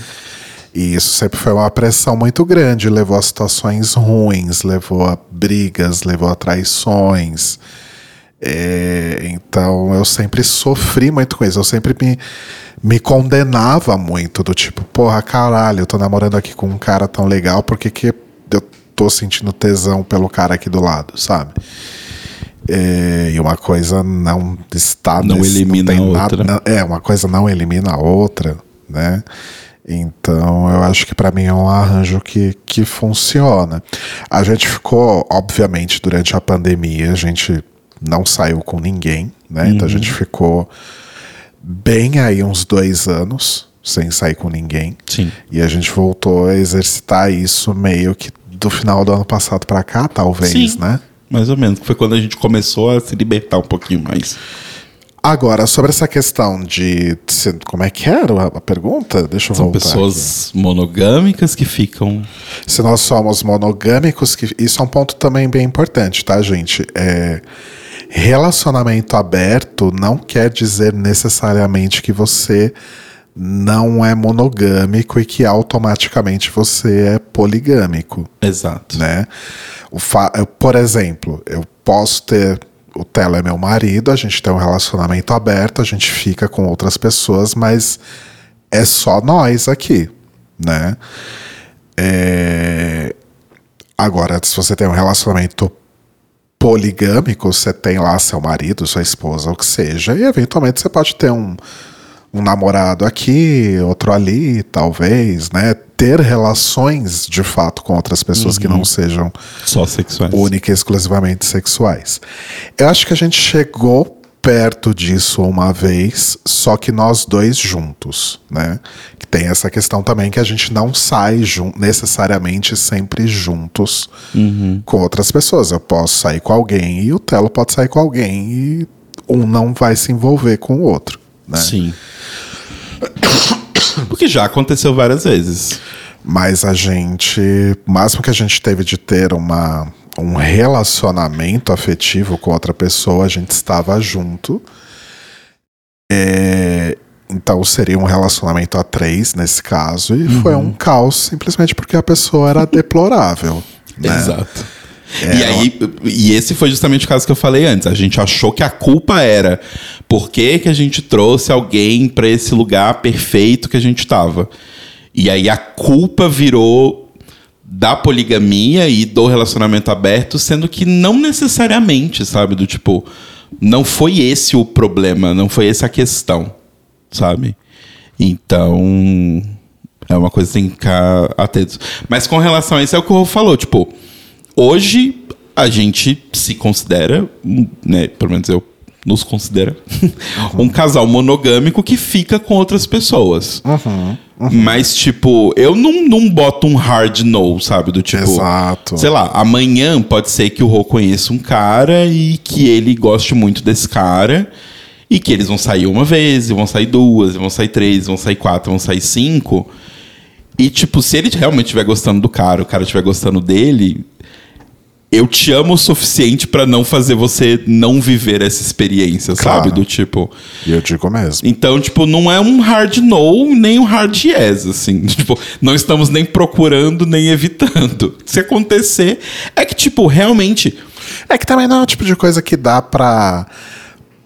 Speaker 2: E isso sempre foi uma pressão muito grande, levou a situações ruins, levou a brigas, levou a traições. É, então eu sempre sofri muito com isso. Eu sempre me, me condenava muito, do tipo, porra, caralho, eu tô namorando aqui com um cara tão legal, por que, tô sentindo tesão pelo cara aqui do lado, sabe? É, e uma coisa não está
Speaker 1: Não elimina
Speaker 2: tem
Speaker 1: a outra.
Speaker 2: nada- é, uma coisa não elimina a outra, né? Então eu acho que pra mim é um arranjo que, que funciona. A gente ficou, obviamente, durante a pandemia, a gente não saiu com ninguém, né? Então a
Speaker 1: Uhum.
Speaker 2: gente ficou bem aí uns dois anos sem sair com ninguém.
Speaker 1: Sim.
Speaker 2: E a gente voltou a exercitar isso meio que do final do ano passado pra cá, talvez,
Speaker 1: Sim.
Speaker 2: né?
Speaker 1: Mais ou menos. Foi quando a gente começou a se libertar um pouquinho mais.
Speaker 2: Agora, sobre essa questão de. Como é que era a a pergunta? Deixa eu
Speaker 1: São
Speaker 2: voltar.
Speaker 1: pessoas monogâmicas que ficam.
Speaker 2: Se nós somos monogâmicos, que isso é um ponto também bem importante, tá, gente? É, relacionamento aberto não quer dizer necessariamente que você não é monogâmico e que automaticamente você é poligâmico
Speaker 1: Exato.
Speaker 2: né? O por exemplo, eu posso ter. O Telo é meu marido, a gente tem um relacionamento aberto, a gente fica com outras pessoas, mas é só nós aqui, né? É, Agora, se você tem um relacionamento poligâmico, você tem lá seu marido, sua esposa, o que seja, e eventualmente você pode ter um, um namorado aqui, outro ali, talvez, né? Ter relações de fato com outras pessoas que não sejam
Speaker 1: Só sexuais.
Speaker 2: única e exclusivamente sexuais. Eu acho que a gente chegou perto disso uma vez, só que nós dois juntos, né? Que tem essa questão também que a gente não sai necessariamente sempre juntos com outras pessoas. Eu posso sair com alguém e o Telo pode sair com alguém e um não vai se envolver com o outro, né?
Speaker 1: Sim. Porque já aconteceu várias vezes.
Speaker 2: Mas a gente, o máximo que a gente teve de ter uma, um relacionamento afetivo com outra pessoa, a gente estava junto. É, então seria um relacionamento a três nesse caso. E foi um caos simplesmente porque a pessoa era deplorável. Né?
Speaker 1: Exato. E aí, e esse foi justamente o caso que eu falei antes. A gente achou que a culpa era por que, que a gente trouxe alguém para esse lugar perfeito que a gente tava. E aí a culpa virou da poligamia e do relacionamento aberto, sendo que não necessariamente, sabe? Do tipo, não foi esse o problema, não foi essa a questão, sabe? Então, é uma coisa que tem que ficar atento. Mas com relação a isso, é o que o Rô falou, tipo, hoje a gente se considera, né, pelo menos eu nos considera um casal monogâmico que fica com outras pessoas.
Speaker 2: Uhum,
Speaker 1: Mas, tipo, eu não, não boto um hard no, sabe? Do tipo.
Speaker 2: Exato.
Speaker 1: Sei lá, amanhã pode ser que o Rô conheça um cara e que ele goste muito desse cara. E que eles vão sair uma vez, e vão sair duas, e vão sair três, vão sair quatro, vão sair cinco. E, tipo, se ele realmente estiver gostando do cara, o cara estiver gostando dele, eu te amo o suficiente pra não fazer você não viver essa experiência,
Speaker 2: Claro.
Speaker 1: sabe? Do tipo.
Speaker 2: E eu digo mesmo.
Speaker 1: Então, tipo, não é um hard no, nem um hard yes, assim. Tipo, não estamos nem procurando, nem evitando. Se acontecer, é que, tipo, realmente.
Speaker 2: É que também não é o tipo de coisa que dá pra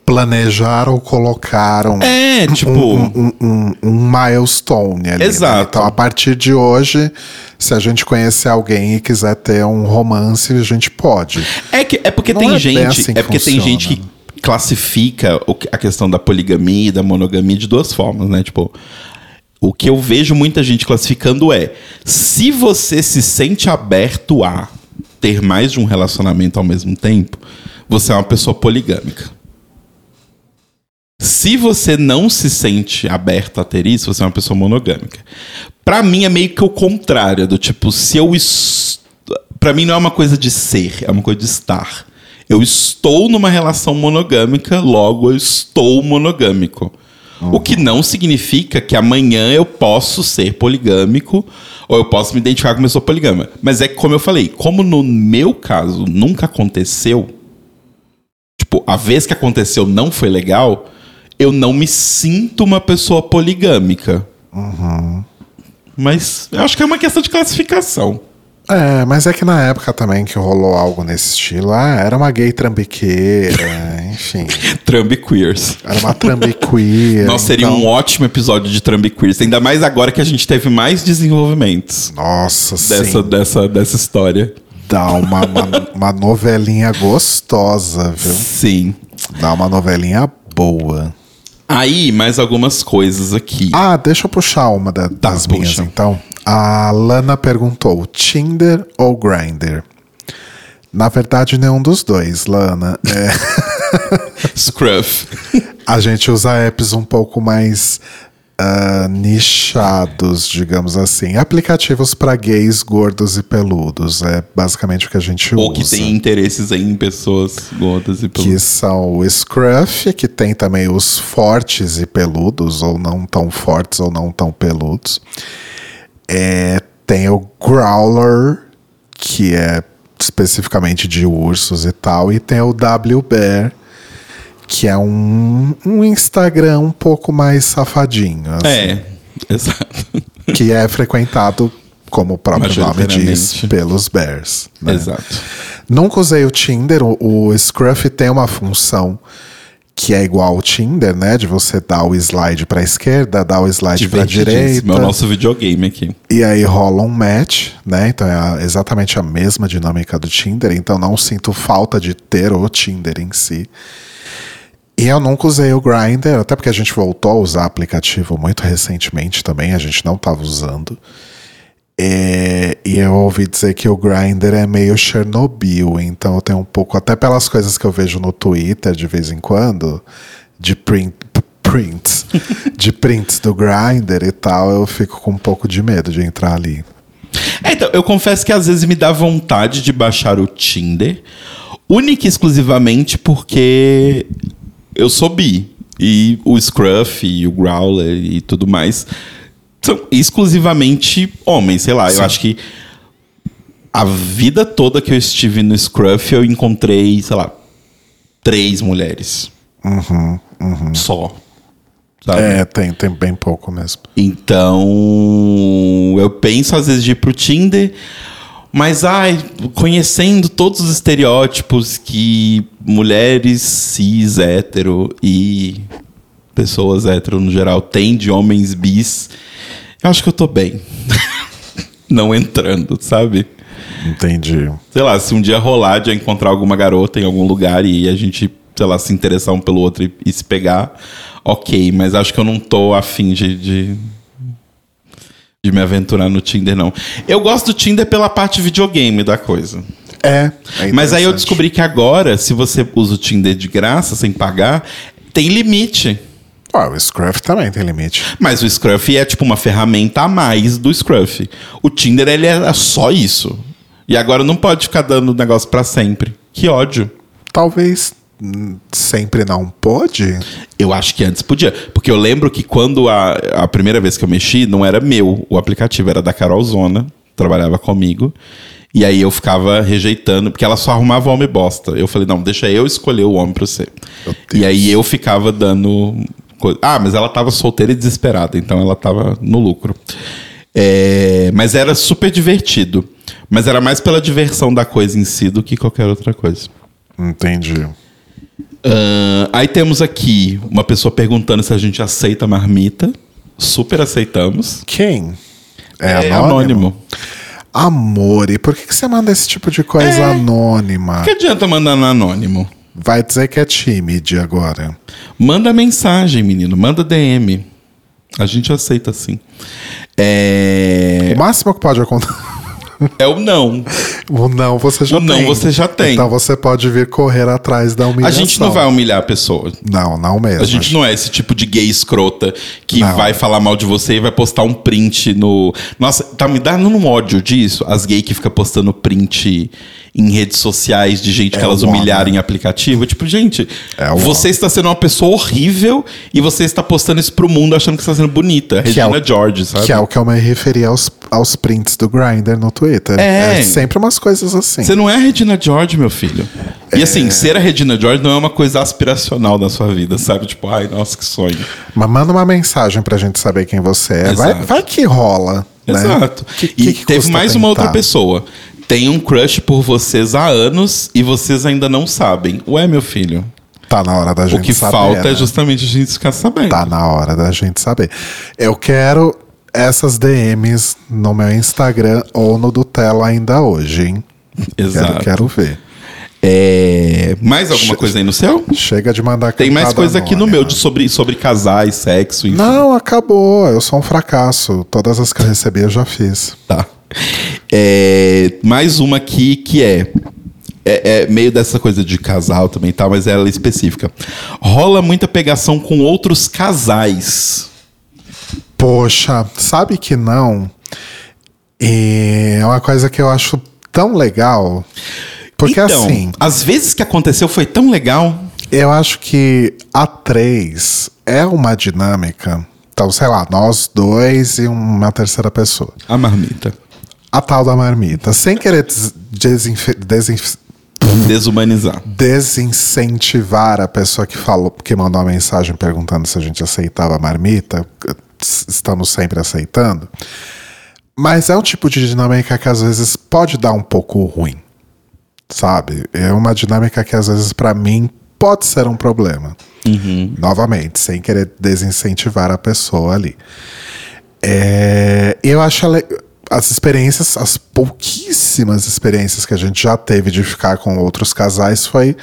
Speaker 2: planejar ou colocar um,
Speaker 1: É, tipo.
Speaker 2: um, um, um milestone ali. né?
Speaker 1: Exato.
Speaker 2: Então, a partir de hoje, se a gente conhecer alguém e quiser ter um romance, a gente pode.
Speaker 1: É, que, é porque
Speaker 2: Não
Speaker 1: tem
Speaker 2: é
Speaker 1: gente.
Speaker 2: assim que
Speaker 1: é porque tem
Speaker 2: funciona.
Speaker 1: gente que classifica a questão da poligamia e da monogamia de duas formas, né? Tipo. O que eu vejo muita gente classificando é: se você se sente aberto a ter mais de um relacionamento ao mesmo tempo, você é uma pessoa poligâmica. Se você não se sente aberto a ter isso, você é uma pessoa monogâmica. Pra mim é meio que o contrário, do tipo, se eu est... Pra mim não é uma coisa de ser, é uma coisa de estar. Eu estou numa relação monogâmica, logo eu estou monogâmico. O que não significa que amanhã eu posso ser poligâmico ou eu posso me identificar como pessoa poligâmica. Mas é como eu falei, como no meu caso nunca aconteceu, tipo, a vez que aconteceu não foi legal, eu não me sinto uma pessoa poligâmica. Mas eu acho que é uma questão de classificação.
Speaker 2: É, mas é que na época também que rolou algo nesse estilo, ah, era uma gay trambiqueira, enfim.
Speaker 1: Trump Queers.
Speaker 2: Era uma trambiqueira.
Speaker 1: Nossa, seria
Speaker 2: então-
Speaker 1: um ótimo episódio de Trump Queers. Ainda mais agora que a gente teve mais desenvolvimentos
Speaker 2: Nossa,
Speaker 1: dessa,
Speaker 2: sim.
Speaker 1: dessa, dessa história.
Speaker 2: Dá uma, uma, uma novelinha gostosa, viu?
Speaker 1: Sim.
Speaker 2: Dá uma novelinha boa.
Speaker 1: Aí, mais algumas coisas aqui.
Speaker 2: Ah, deixa eu puxar uma da- das minhas,
Speaker 1: puxa.
Speaker 2: então. A Lana perguntou: Tinder ou Grindr? Na verdade, nenhum dos dois, Lana. É,
Speaker 1: Scruff.
Speaker 2: a gente usa apps um pouco mais ah, nichados, digamos assim. Aplicativos para gays gordos e peludos. É basicamente o que a gente
Speaker 1: Ou
Speaker 2: usa.
Speaker 1: que tem interesses em pessoas gordas e
Speaker 2: que
Speaker 1: peludas.
Speaker 2: são o Scruff, que tem também os fortes e peludos, ou não tão fortes ou não tão peludos. É, tem o Growler, que é especificamente de ursos e tal, e tem o W-Bear, que é um, um Instagram um pouco mais safadinho, assim,
Speaker 1: É, exato.
Speaker 2: que é frequentado, como o próprio nome diz, pelos bears. né?
Speaker 1: Exato.
Speaker 2: Nunca usei o Tinder. O, o Scruff tem uma função que é igual ao Tinder, né? De você dar o slide pra esquerda, dar o slide pra direita.
Speaker 1: Divertidíssimo. É o nosso videogame aqui.
Speaker 2: E aí rola um match, né? Então é exatamente a mesma dinâmica do Tinder. Então não sinto falta de ter o Tinder em si. E eu nunca usei o Grindr, até porque a gente voltou a usar aplicativo muito recentemente também, a gente não estava usando. É, e eu ouvi dizer que o Grindr é meio Chernobyl, então eu tenho um pouco, até pelas coisas que eu vejo no Twitter de vez em quando, de print, prints, de prints do Grindr e tal, eu fico com um pouco de medo de entrar ali.
Speaker 1: É, então, eu confesso que às vezes me dá vontade de baixar o Tinder, única e exclusivamente porque eu sou bi. E o Scruff e o Growler e tudo mais são exclusivamente homens, sei lá. Eu acho que a vida toda que eu estive no Scruff, eu encontrei, sei lá, três mulheres. Só. Sabe?
Speaker 2: É, tem, tem bem pouco mesmo.
Speaker 1: Então, eu penso às vezes de ir pro Tinder, Mas, ai, conhecendo todos os estereótipos que mulheres cis, hétero e pessoas hétero no geral têm de homens bis, eu acho que eu tô bem. Não entrando, sabe?
Speaker 2: Entendi.
Speaker 1: Sei lá, se um dia rolar de encontrar alguma garota em algum lugar e a gente, sei lá, se interessar um pelo outro e, e se pegar, ok, mas acho que eu não tô afim de, de, de me aventurar no Tinder, não. Eu gosto do Tinder pela parte videogame da coisa.
Speaker 2: É. é
Speaker 1: Mas aí eu descobri que agora, se você usa o Tinder de graça, sem pagar, tem limite.
Speaker 2: Ah, o Scruff também tem limite.
Speaker 1: Mas o Scruff é tipo uma ferramenta a mais do Scruff. O Tinder, ele é só isso. E agora não pode ficar dando negócio pra sempre. Que ódio.
Speaker 2: Talvez sempre não pode.
Speaker 1: Eu acho que antes podia. Porque eu lembro que quando a, a primeira vez que eu mexi, não era meu o aplicativo, era da Carol Zona, trabalhava comigo. E aí eu ficava rejeitando, porque ela só arrumava homem bosta. Eu falei, não, deixa eu escolher o homem pra você. E aí eu ficava dando. coisa- Ah, mas ela tava solteira e desesperada, então ela tava no lucro. É, mas era super divertido. Mas era mais pela diversão da coisa em si do que qualquer outra coisa.
Speaker 2: Entendi.
Speaker 1: Ahn, aí temos aqui uma pessoa perguntando se a gente aceita marmita. Super aceitamos.
Speaker 2: Quem? É, anônimo? Amor, e por que, que você manda esse tipo de coisa
Speaker 1: É.
Speaker 2: anônima?
Speaker 1: Que adianta mandar no anônimo?
Speaker 2: Vai dizer que é tímide agora.
Speaker 1: Manda mensagem, menino. Manda DM. A gente aceita sim. É,
Speaker 2: O máximo que pode acontecer.
Speaker 1: é o não.
Speaker 2: O não você já
Speaker 1: O não
Speaker 2: tem.
Speaker 1: você já tem.
Speaker 2: Então você pode vir correr atrás da
Speaker 1: A
Speaker 2: humilhação.
Speaker 1: gente não vai humilhar a pessoa.
Speaker 2: Não, não mesmo.
Speaker 1: A gente não é esse tipo de gay escrota que
Speaker 2: Não.
Speaker 1: vai falar mal de você e vai postar um print no. Nossa, tá me dando um ódio disso. As gays que ficam postando print em redes sociais de gente que
Speaker 2: É
Speaker 1: elas
Speaker 2: o
Speaker 1: humilharam em aplicativo. Tipo, gente,
Speaker 2: É
Speaker 1: você está sendo uma pessoa horrível e você está postando isso pro mundo achando que você está sendo bonita.
Speaker 2: Que é
Speaker 1: Regina
Speaker 2: o-
Speaker 1: George, sabe?
Speaker 2: Que é o que eu me referi aos, aos prints do Grindr no Twitter.
Speaker 1: É.
Speaker 2: sempre umas coisas assim.
Speaker 1: Você não é a Regina George, meu filho. E
Speaker 2: É.
Speaker 1: assim, ser a Regina George não é uma coisa aspiracional na sua vida, sabe? Tipo, ai, nossa, que sonho.
Speaker 2: Mas manda uma mensagem pra gente saber quem você é. Vai, vai que rola. né?
Speaker 1: Exato.
Speaker 2: Que-
Speaker 1: e
Speaker 2: que que
Speaker 1: teve mais uma outra
Speaker 2: tentar?
Speaker 1: pessoa. Tem um crush por vocês há anos e vocês ainda não sabem. Ué, meu filho.
Speaker 2: Tá na hora da gente
Speaker 1: o que
Speaker 2: saber.
Speaker 1: falta
Speaker 2: né?
Speaker 1: é justamente a gente ficar sabendo.
Speaker 2: Tá na hora da gente saber. Eu quero essas DMs no meu Instagram ou no do Tela ainda hoje, hein?
Speaker 1: Exato.
Speaker 2: Quero, quero ver.
Speaker 1: É... Mais alguma coisa aí no céu?
Speaker 2: Chega de mandar
Speaker 1: Tem mais coisa aqui no
Speaker 2: anônima.
Speaker 1: meu de sobre, sobre casais, sexo, enfim.
Speaker 2: Não, acabou. Eu sou um fracasso. Todas as que eu recebi eu já fiz.
Speaker 1: Tá. É, mais uma aqui que é, é. é meio dessa coisa de casal também, tá? Mas ela é específica. Rola muita pegação com outros casais.
Speaker 2: Poxa, sabe que não? É uma coisa que eu acho tão legal. Porque
Speaker 1: então,
Speaker 2: assim,
Speaker 1: às vezes que aconteceu foi tão legal.
Speaker 2: eu acho que a três é uma dinâmica. Então, sei lá, nós dois e uma terceira pessoa.
Speaker 1: A marmita.
Speaker 2: A tal da marmita. Sem querer des- desinfe- desinf-
Speaker 1: Desumanizar.
Speaker 2: desincentivar a pessoa que falou, que mandou uma mensagem perguntando se a gente aceitava a marmita, estamos sempre aceitando. Mas é um tipo de dinâmica que às vezes pode dar um pouco ruim. Sabe? É uma dinâmica que às vezes pra mim pode ser um problema. Novamente, sem querer desincentivar a pessoa ali. É, eu acho as experiências, as pouquíssimas experiências que a gente já teve de ficar com outros casais foi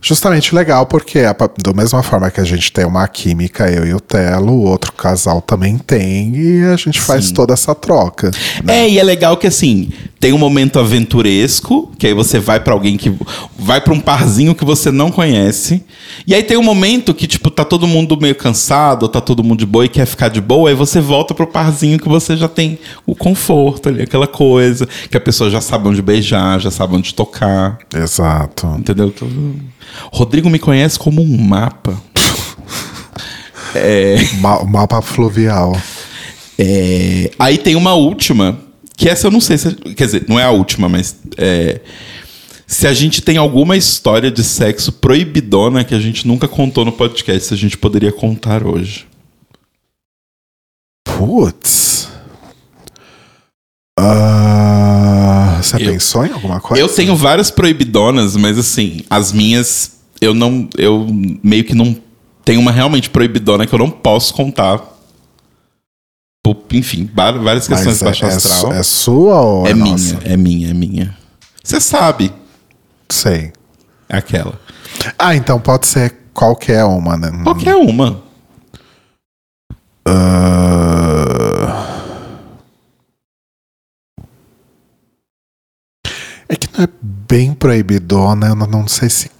Speaker 2: justamente legal, porque a da mesma forma que a gente tem uma química, eu e o Telo, o outro casal também tem, e a gente faz toda essa troca.
Speaker 1: É, e é legal que assim, tem um momento aventuresco, que aí você vai pra alguém que. Vai pra um parzinho que você não conhece. E aí tem um momento que, tipo, tá todo mundo meio cansado, tá todo mundo de boa e quer ficar de boa, aí você volta pro parzinho que você já tem o conforto ali, aquela coisa, que a pessoa já sabe onde beijar, já sabe onde tocar.
Speaker 2: Exato.
Speaker 1: Entendeu? Rodrigo me conhece como um mapa.
Speaker 2: Ma- O mapa fluvial.
Speaker 1: É, aí tem uma última, que essa eu não sei se. Quer dizer, não é a última, mas. é, se a gente tem alguma história de sexo proibidona que a gente nunca contou no podcast, a gente poderia contar hoje.
Speaker 2: Putz. Ah, você Eu, pensou em alguma coisa?
Speaker 1: Eu tenho várias proibidonas, mas assim, as minhas eu não. Eu meio que não tenho uma realmente proibidona que eu não posso contar. Enfim, várias questões
Speaker 2: mas
Speaker 1: de baixo
Speaker 2: é,
Speaker 1: astral.
Speaker 2: É, é sua ou
Speaker 1: é,
Speaker 2: é
Speaker 1: minha?
Speaker 2: Nossa?
Speaker 1: É minha, é minha. Você sabe.
Speaker 2: Sei.
Speaker 1: É aquela.
Speaker 2: Ah, então pode ser qualquer uma, né?
Speaker 1: Qualquer uma.
Speaker 2: Uh... É que não é bem proibidona, eu não sei se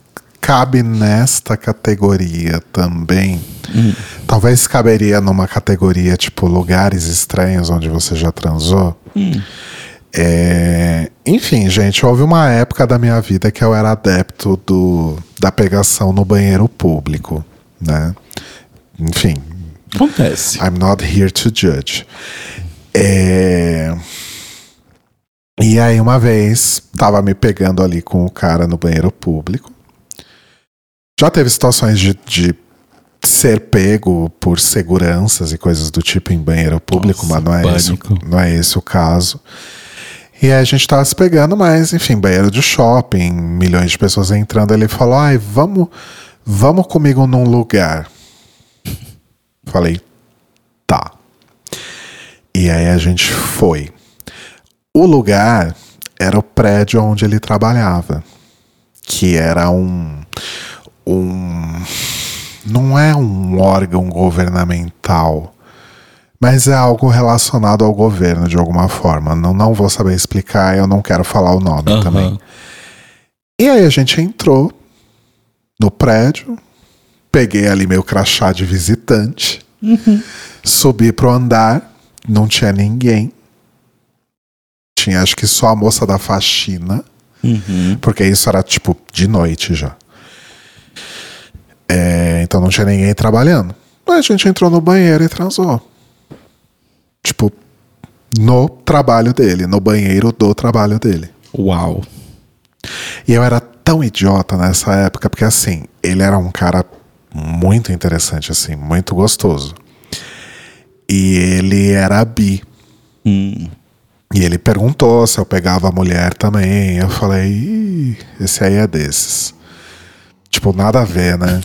Speaker 2: cabe nesta categoria também.
Speaker 1: Hum.
Speaker 2: Talvez caberia numa categoria tipo lugares estranhos onde você já transou.
Speaker 1: Hum.
Speaker 2: É... Enfim, gente, houve uma época da minha vida que eu era adepto do, da pegação no banheiro público, né? Enfim.
Speaker 1: Acontece.
Speaker 2: I'm not here to judge. É... E aí, uma vez, tava me pegando ali com o cara no banheiro público. Já teve situações de, de ser pego por seguranças e coisas do tipo em banheiro público,
Speaker 1: Nossa,
Speaker 2: mas não é, esse, não é esse o caso. E aí a gente tava se pegando, mas enfim, banheiro de shopping, milhões de pessoas entrando. Ele falou: ai, vamos, vamos comigo num lugar. Falei, tá. E aí a gente foi. O lugar era o prédio onde ele trabalhava, que era um um não é um órgão governamental, mas é algo relacionado ao governo de alguma forma. Não, não vou saber explicar, eu não quero falar o nome
Speaker 1: Aham.
Speaker 2: também. E aí a gente entrou no prédio, peguei ali meu crachá de visitante, subi pro andar, não tinha ninguém. Tinha acho que só a moça da faxina,
Speaker 1: Uhum.
Speaker 2: porque isso era tipo de noite já. É, então não tinha ninguém trabalhando. Aí a gente entrou no banheiro e transou. Tipo, no trabalho dele, no banheiro do trabalho dele.
Speaker 1: Uau.
Speaker 2: E eu era tão idiota nessa época, porque assim, ele era um cara muito interessante, assim, muito gostoso. E ele era bi.
Speaker 1: Hum.
Speaker 2: E ele perguntou se eu pegava a mulher também. Eu falei, esse aí é desses. Tipo, nada a ver, né?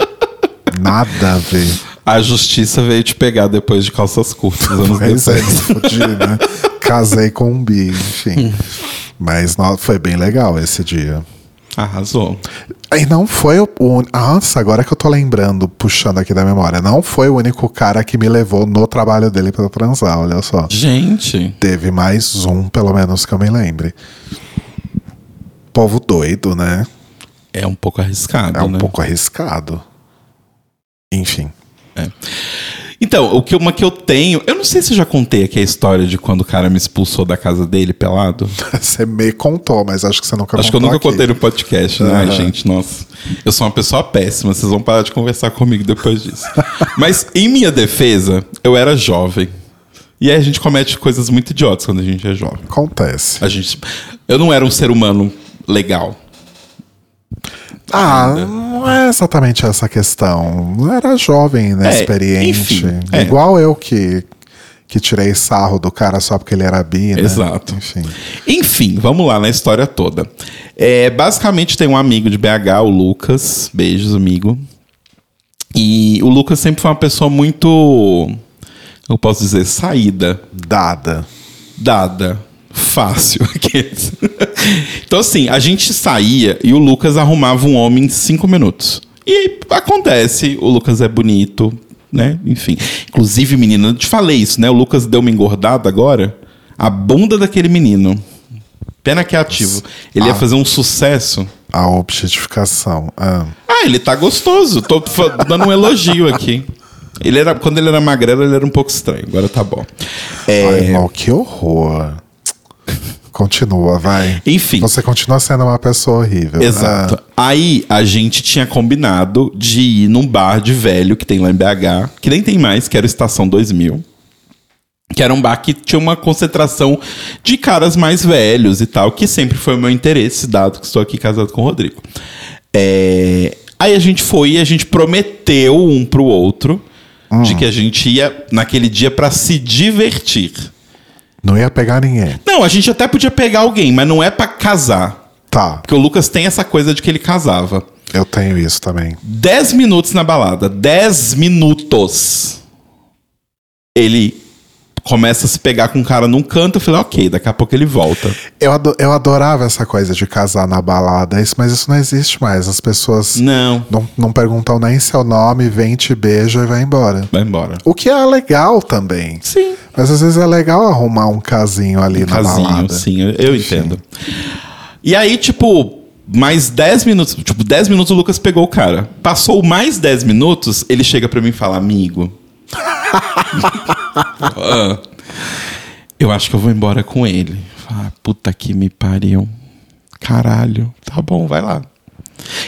Speaker 2: nada a ver.
Speaker 1: A justiça veio te pegar depois de calças curtas, anos
Speaker 2: Pois é,
Speaker 1: depois.
Speaker 2: me fudi, né? Casei com um bi, enfim. Mas no- foi bem legal esse dia.
Speaker 1: Arrasou.
Speaker 2: E não foi o. o nossa, agora que eu tô lembrando, puxando aqui da memória, não foi o único cara que me levou no trabalho dele pra transar, olha só.
Speaker 1: Gente.
Speaker 2: Teve mais um, pelo menos que eu me lembre. Povo doido, né?
Speaker 1: É um pouco arriscado,
Speaker 2: É um
Speaker 1: né?
Speaker 2: pouco arriscado. Enfim.
Speaker 1: Então, o que, uma que eu tenho. Eu não sei se eu já contei aqui a história de quando o cara me expulsou da casa dele pelado.
Speaker 2: Você me contou, mas acho que você nunca
Speaker 1: Acho que eu nunca
Speaker 2: aqui.
Speaker 1: contei no podcast, né? Ai,
Speaker 2: Aham.
Speaker 1: gente, nossa. Eu sou uma pessoa péssima, vocês vão parar de conversar comigo depois disso. Mas, em minha defesa, eu era jovem. E aí a gente comete coisas muito idiotas quando a gente é jovem.
Speaker 2: Acontece.
Speaker 1: A gente. Eu não era um ser humano legal.
Speaker 2: Ah, não é exatamente essa questão. Eu era jovem, né?
Speaker 1: É,
Speaker 2: experiente.
Speaker 1: enfim, é.
Speaker 2: Igual eu que, que tirei sarro do cara só porque ele era bi, né?
Speaker 1: Exato.
Speaker 2: Enfim.
Speaker 1: Enfim, vamos lá na história toda. É, basicamente tem um amigo de BH, o Lucas. Beijos, amigo. E o Lucas sempre foi uma pessoa muito. Eu posso dizer, saída,
Speaker 2: Dada.
Speaker 1: dada, fácil. então, assim, a gente saía e o Lucas arrumava um homem em cinco minutos. E aí acontece, o Lucas é bonito, né? Enfim. Inclusive, menina, eu te falei isso, né? O Lucas deu uma engordada agora. A bunda daquele menino. Pena que é ativo. Ele ia
Speaker 2: Ah.
Speaker 1: fazer um sucesso.
Speaker 2: A objetificação. Ah.
Speaker 1: Ah, ele tá gostoso. Tô dando um elogio aqui. Ele era, quando ele era magrelo, ele era um pouco estranho. Agora tá bom. É,
Speaker 2: Ai, irmão, que horror. Continua, vai.
Speaker 1: Enfim.
Speaker 2: Você continua sendo uma pessoa horrível.
Speaker 1: Exato. Aí a gente tinha combinado de ir num bar de velho que tem lá em BH, que nem tem mais, que era Estação 2000. Que era um bar que tinha uma concentração de caras mais velhos e tal, que sempre foi o meu interesse, dado que estou aqui casado com o Rodrigo. É, Aí a gente foi e a gente prometeu um pro outro de que a gente ia naquele dia pra se divertir.
Speaker 2: Não ia pegar ninguém.
Speaker 1: Não, a gente até podia pegar alguém, mas não é pra casar.
Speaker 2: Tá,
Speaker 1: Porque o Lucas tem essa coisa de que ele casava.
Speaker 2: eu tenho isso também.
Speaker 1: 10 minutos na balada. 10 minutos. Ele começa a se pegar com um cara num canto. Eu falei, ok, daqui a pouco ele volta.
Speaker 2: Eu, ado- eu adorava essa coisa de casar na balada, isso, mas isso não existe mais. As pessoas
Speaker 1: Não,
Speaker 2: não, não perguntam nem seu nome, vem, te beija e vai embora.
Speaker 1: vai embora.
Speaker 2: O que é legal também.
Speaker 1: Sim.
Speaker 2: Mas às vezes é legal arrumar um casinho ali na
Speaker 1: Casinho,
Speaker 2: balada.
Speaker 1: sim, eu, eu entendo. E aí, tipo, mais 10 minutos. Tipo, 10 minutos o Lucas pegou o cara. Passou mais 10 minutos, ele chega pra mim e fala, amigo. ah, eu acho que eu vou embora com ele. Ah, puta que me pariu. Caralho. Tá bom, vai lá.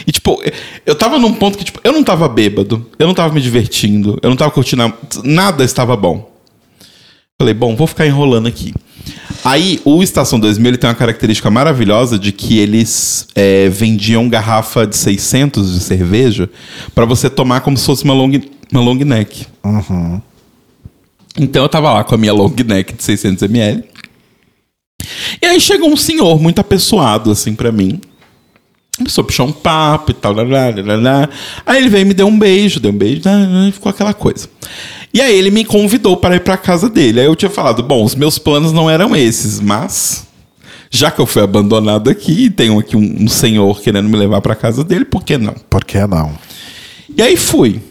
Speaker 1: E, tipo, eu tava num ponto que, tipo, eu não tava bêbado, eu não tava me divertindo, eu não tava curtindo. Nada estava bom. Falei, bom, vou ficar enrolando aqui. Aí, o Estação 2000 ele tem uma característica maravilhosa de que eles é, vendiam garrafa de 600 de cerveja pra você tomar como se fosse uma long, uma long neck. Então eu tava lá com a minha long neck de 600 ml. E aí chegou um senhor muito apessoado assim pra mim. Começou a puxar um papo e tal. Lá, lá, lá, lá. Aí ele veio e me deu um beijo, deu um beijo, lá, lá, ficou aquela coisa. E aí ele me convidou para ir para casa dele. Aí eu tinha falado, bom, os meus planos não eram esses, mas já que eu fui abandonado aqui e tenho aqui um, um senhor querendo me levar para casa dele, por que não?
Speaker 2: Por que não?
Speaker 1: E aí fui.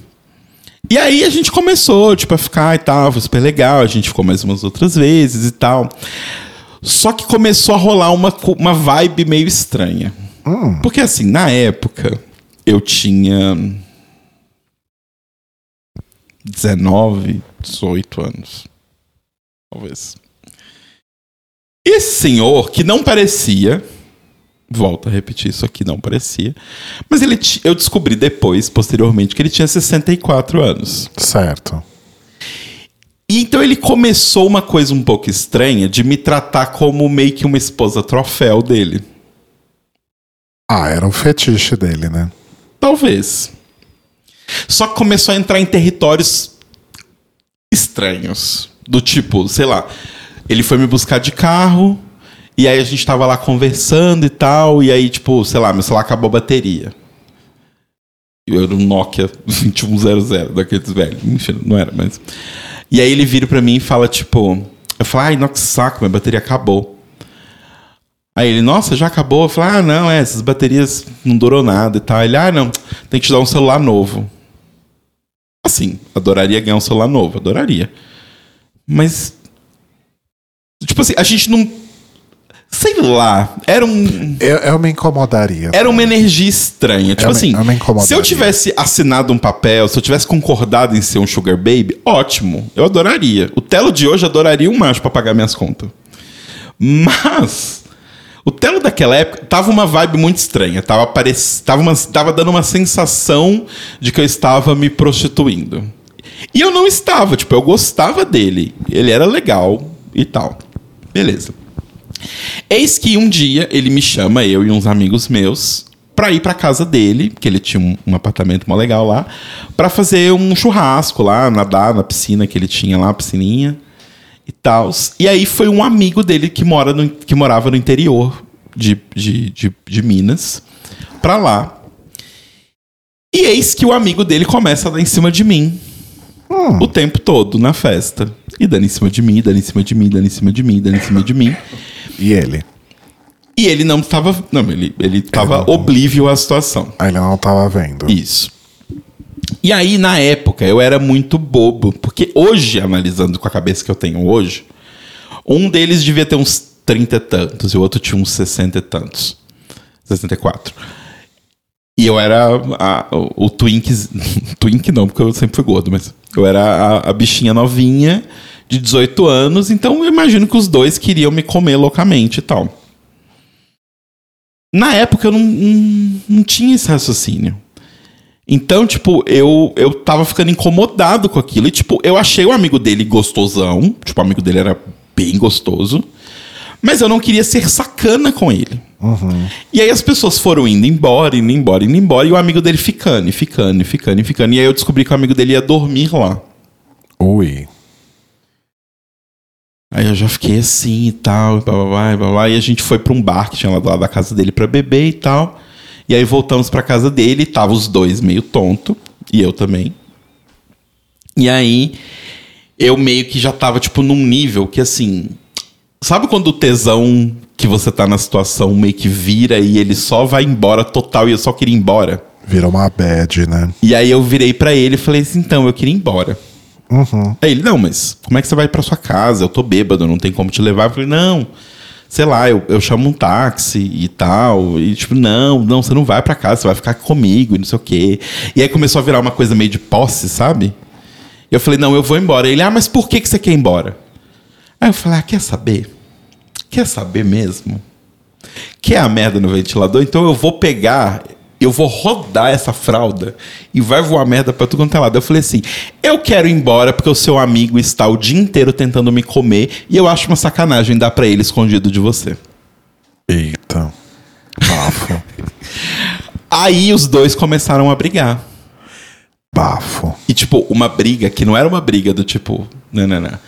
Speaker 1: E aí a gente começou, tipo, a ficar e tal, foi super legal, a gente ficou mais umas outras vezes e tal. Só que começou a rolar uma, uma vibe meio estranha. Porque assim, na época, eu tinha 19, 18 anos. Talvez. Esse senhor, que não parecia. Volto a repetir, isso aqui não parecia. Mas ele, eu descobri depois, posteriormente, que ele tinha 64 anos.
Speaker 2: Certo.
Speaker 1: E então ele começou uma coisa um pouco estranha de me tratar como meio que uma esposa troféu dele.
Speaker 2: Ah, era um fetiche dele, né?
Speaker 1: Talvez. Só que começou a entrar em territórios estranhos. Do tipo, sei lá, ele foi me buscar de carro, e aí a gente tava lá conversando e tal, e aí, tipo, sei lá, meu celular acabou a bateria. Eu era um Nokia 2100, daqueles velhos. Enfim, não era, mas. E aí ele vira pra mim e fala, tipo, eu falo, ai, nossa, saco, minha bateria acabou. Aí ele, nossa, já acabou? Eu falei, ah, não, é, essas baterias não durou nada e tal. Ele, ah, não, tem que te dar um celular novo. Assim, adoraria ganhar um celular novo, adoraria. Mas. Tipo assim, a gente não. Sei lá, era um.
Speaker 2: Eu, eu me incomodaria.
Speaker 1: Era uma energia estranha. Tipo
Speaker 2: me-
Speaker 1: assim,
Speaker 2: eu me incomodaria.
Speaker 1: se eu tivesse assinado um papel, se eu tivesse concordado em ser um sugar baby, ótimo. Eu adoraria. O Telo de hoje adoraria um macho pra pagar minhas contas. Mas o Telo daquela época tava uma vibe muito estranha. Tava, parec... tava, uma... tava dando uma sensação de que eu estava me prostituindo. E eu não estava, tipo, eu gostava dele. Ele era legal e tal. Beleza. Eis que um dia ele me chama, eu e uns amigos meus, pra ir pra casa dele, que ele tinha um, um apartamento mó legal lá, pra fazer um churrasco lá, nadar na piscina que ele tinha lá, piscininha e tal. E aí foi um amigo dele que, mora no, que morava no interior de, de, de, de Minas pra lá. E eis que o amigo dele começa a dar em cima de mim o tempo todo na festa. E dando em cima de mim, dando em cima de mim, dando em cima de mim, dando em cima de mim.
Speaker 2: E ele?
Speaker 1: E ele não estava. Não, ele, ele estava oblívio à situação.
Speaker 2: Aí ele não tava vendo.
Speaker 1: Isso. E aí, na época, eu era muito bobo. Porque hoje, analisando com a cabeça que eu tenho hoje, um deles devia ter uns 30 e tantos, e o outro tinha uns 60 e tantos. 64. E eu era a- o, o Twink. Twink não, porque eu sempre fui gordo, mas eu era a, a bichinha novinha de 18 anos, então eu imagino que os dois queriam me comer loucamente e tal. Na época eu não, não, não tinha esse raciocínio. Então, tipo, eu, eu tava ficando incomodado com aquilo. E, tipo, eu achei o amigo dele gostosão. Tipo, o amigo dele era bem gostoso. Mas eu não queria ser sacana com ele. E aí as pessoas foram indo embora, indo embora, indo embora. E o amigo dele ficando, e ficando, e ficando, e ficando. E aí eu descobri que o amigo dele ia dormir lá.
Speaker 2: Ui.
Speaker 1: Aí eu já fiquei assim e tal, e blá, blá, blá, blá, blá, e a gente foi pra um bar que tinha lá do lado da casa dele pra beber e tal. E aí voltamos pra casa dele, e tava os dois meio tonto, e eu também. E aí eu meio que já tava, tipo, num nível que assim. Sabe quando o tesão que você tá na situação meio que vira e ele só vai embora total e eu só queria ir embora?
Speaker 2: Virou uma bad, né?
Speaker 1: E aí eu virei pra ele e falei assim: então, eu queria ir embora.
Speaker 2: Uhum.
Speaker 1: Aí ele, não, mas como é que você vai pra sua casa? Eu tô bêbado, não tem como te levar. Eu falei, não, sei lá, eu, eu chamo um táxi e tal. E tipo, não, não, você não vai pra casa, você vai ficar comigo e não sei o quê. E aí começou a virar uma coisa meio de posse, sabe? E eu falei, não, eu vou embora. Ele, ah, mas por que, que você quer ir embora? Aí eu falei, ah, quer saber? Quer saber mesmo? Quer a merda no ventilador? Então eu vou pegar, eu vou rodar essa fralda e vai voar merda pra tudo quanto é lado. Eu falei assim: eu quero ir embora porque o seu amigo está o dia inteiro tentando me comer e eu acho uma sacanagem dar pra ele escondido de você.
Speaker 2: Eita. Bafo.
Speaker 1: Aí os dois começaram a brigar.
Speaker 2: Bafo.
Speaker 1: E, tipo, uma briga que não era uma briga do tipo. Não, não, não.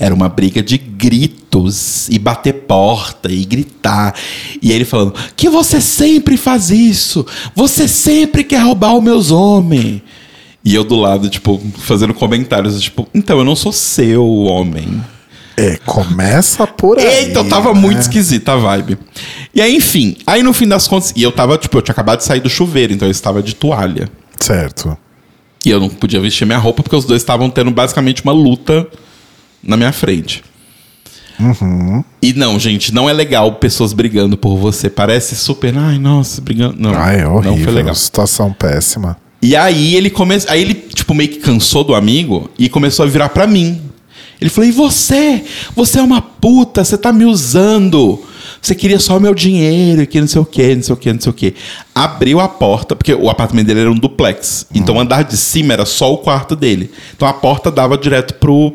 Speaker 1: Era uma briga de gritos e bater porta e gritar. E ele falando: Que você sempre faz isso? Você sempre quer roubar os meus homens. E eu do lado, tipo, fazendo comentários, tipo, então eu não sou seu homem.
Speaker 2: É, começa por aí.
Speaker 1: Eita, eu tava muito
Speaker 2: né?
Speaker 1: esquisita a vibe. E aí, enfim, aí no fim das contas, e eu tava, tipo, eu tinha acabado de sair do chuveiro, então eu estava de toalha.
Speaker 2: Certo.
Speaker 1: E eu não podia vestir minha roupa porque os dois estavam tendo basicamente uma luta na minha frente. E não, gente, não é legal pessoas brigando por você. Parece super, ai, nossa, brigando. Não,
Speaker 2: Ah, é horrível.
Speaker 1: não foi legal.
Speaker 2: Situação péssima.
Speaker 1: E aí ele começa, aí ele tipo meio que cansou do amigo e começou a virar pra mim. Ele falou: "E você? Você é uma puta, você tá me usando. Você queria só o meu dinheiro, que não sei o quê, não sei o quê, não sei o quê". Abriu a porta, porque o apartamento dele era um duplex. Então o andar de cima era só o quarto dele. Então a porta dava direto pro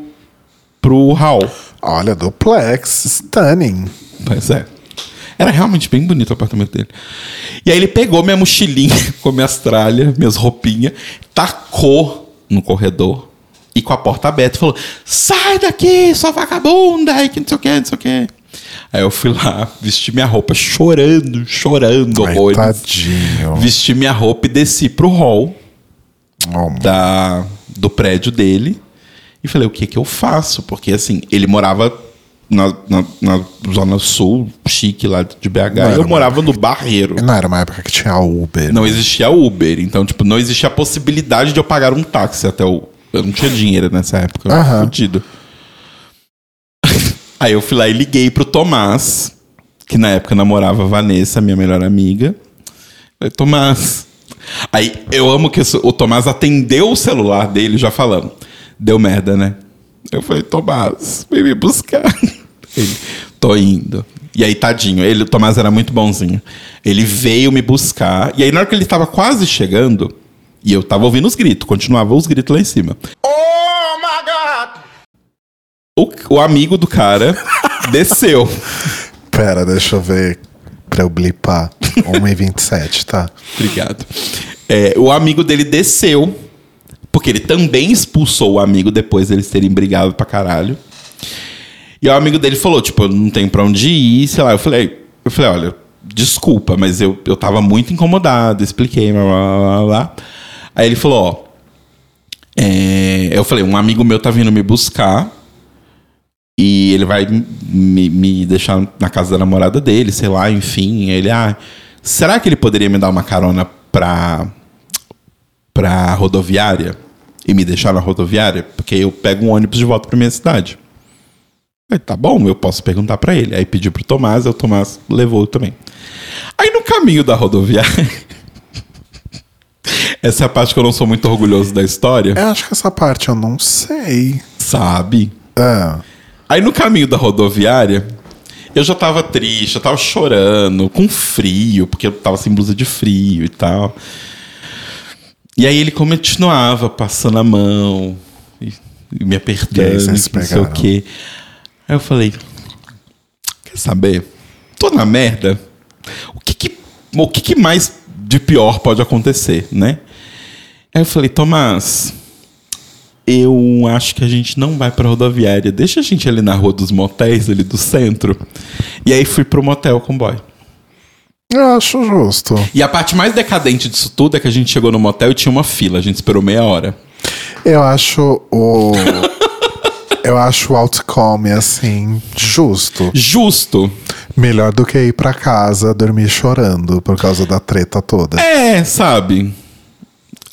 Speaker 1: pro hall.
Speaker 2: Olha, duplex, stunning.
Speaker 1: Pois é. Era realmente bem bonito o apartamento dele. E aí ele pegou minha mochilinha com minhas tralhas, minhas roupinhas, tacou no corredor e com a porta aberta falou: Sai daqui, sua vagabunda! E que não sei o que, não sei o que. Aí eu fui lá, vesti minha roupa, chorando, chorando horrores.
Speaker 2: tadinho.
Speaker 1: Vesti minha roupa e desci pro hall
Speaker 2: Oh,
Speaker 1: da, do prédio dele e falei, o que que eu faço? Porque, assim, ele morava na, na, na zona sul, chique lá de BH,
Speaker 2: era
Speaker 1: eu morava no Barreiro.
Speaker 2: Não era uma época que tinha Uber.
Speaker 1: Não existia Uber, então, tipo, não existia a possibilidade de eu pagar um táxi até o... Eu não tinha dinheiro nessa época, eu era fudido. Aí eu fui lá e liguei pro Tomás, que na época namorava a Vanessa, minha melhor amiga. Falei, Tomás. Aí eu amo que o Tomás atendeu o celular dele já falando. Deu merda, né? Eu falei, Tomás, vem me buscar. Ele, tô indo. E aí, tadinho, ele, o Tomás era muito bonzinho. Ele veio me buscar. E aí, na hora que ele tava quase chegando, e eu tava ouvindo os gritos, continuava os gritos lá em cima.
Speaker 4: Oh my God!
Speaker 1: O, o amigo do cara desceu.
Speaker 2: Pera, deixa eu ver pra eu blipar. 1h27, tá?
Speaker 1: Obrigado. É, o amigo dele desceu, porque ele também expulsou o amigo depois deles terem brigado pra caralho. E o amigo dele falou, tipo, eu não tenho pra onde ir, sei lá. Eu falei, eu falei, olha, desculpa, mas eu, eu tava muito incomodado, expliquei, blá, blá, blá, blá. Aí ele falou, ó, é, eu falei, um amigo meu tá vindo me buscar e ele vai me, me deixar na casa da namorada dele, sei lá, enfim. Ele, ah, será que ele poderia me dar uma carona pra, pra rodoviária e me deixar na rodoviária? Porque eu pego um ônibus de volta pra minha cidade. Aí, tá bom, eu posso perguntar pra ele. Aí pedi pro Tomás, aí o Tomás levou também. Aí no caminho da rodoviária. Essa é a parte que eu não sou muito orgulhoso da história,
Speaker 2: Eu acho que essa parte eu não sei.
Speaker 1: sabe?
Speaker 2: Ah,
Speaker 1: Aí no caminho da rodoviária, eu já tava triste, eu tava chorando, com frio, porque eu tava sem blusa de frio e tal. E aí ele continuava passando a mão e, e me apertando, e não sei o quê. Aí eu falei, quer saber? Tô na merda. O que que, o que, que mais de pior pode acontecer, né? Aí eu falei, Tomás, eu acho que a gente não vai pra rodoviária. Deixa a gente ali na rua dos motéis, ali do centro. E aí fui pro motel com o boy.
Speaker 2: Eu acho justo.
Speaker 1: E a parte mais decadente disso tudo é que a gente chegou no motel e tinha uma fila. A gente esperou meia hora.
Speaker 2: Eu acho o. eu acho o outcome, assim, justo.
Speaker 1: Justo.
Speaker 2: Melhor do que ir pra casa dormir chorando por causa da treta toda.
Speaker 1: É, sabe?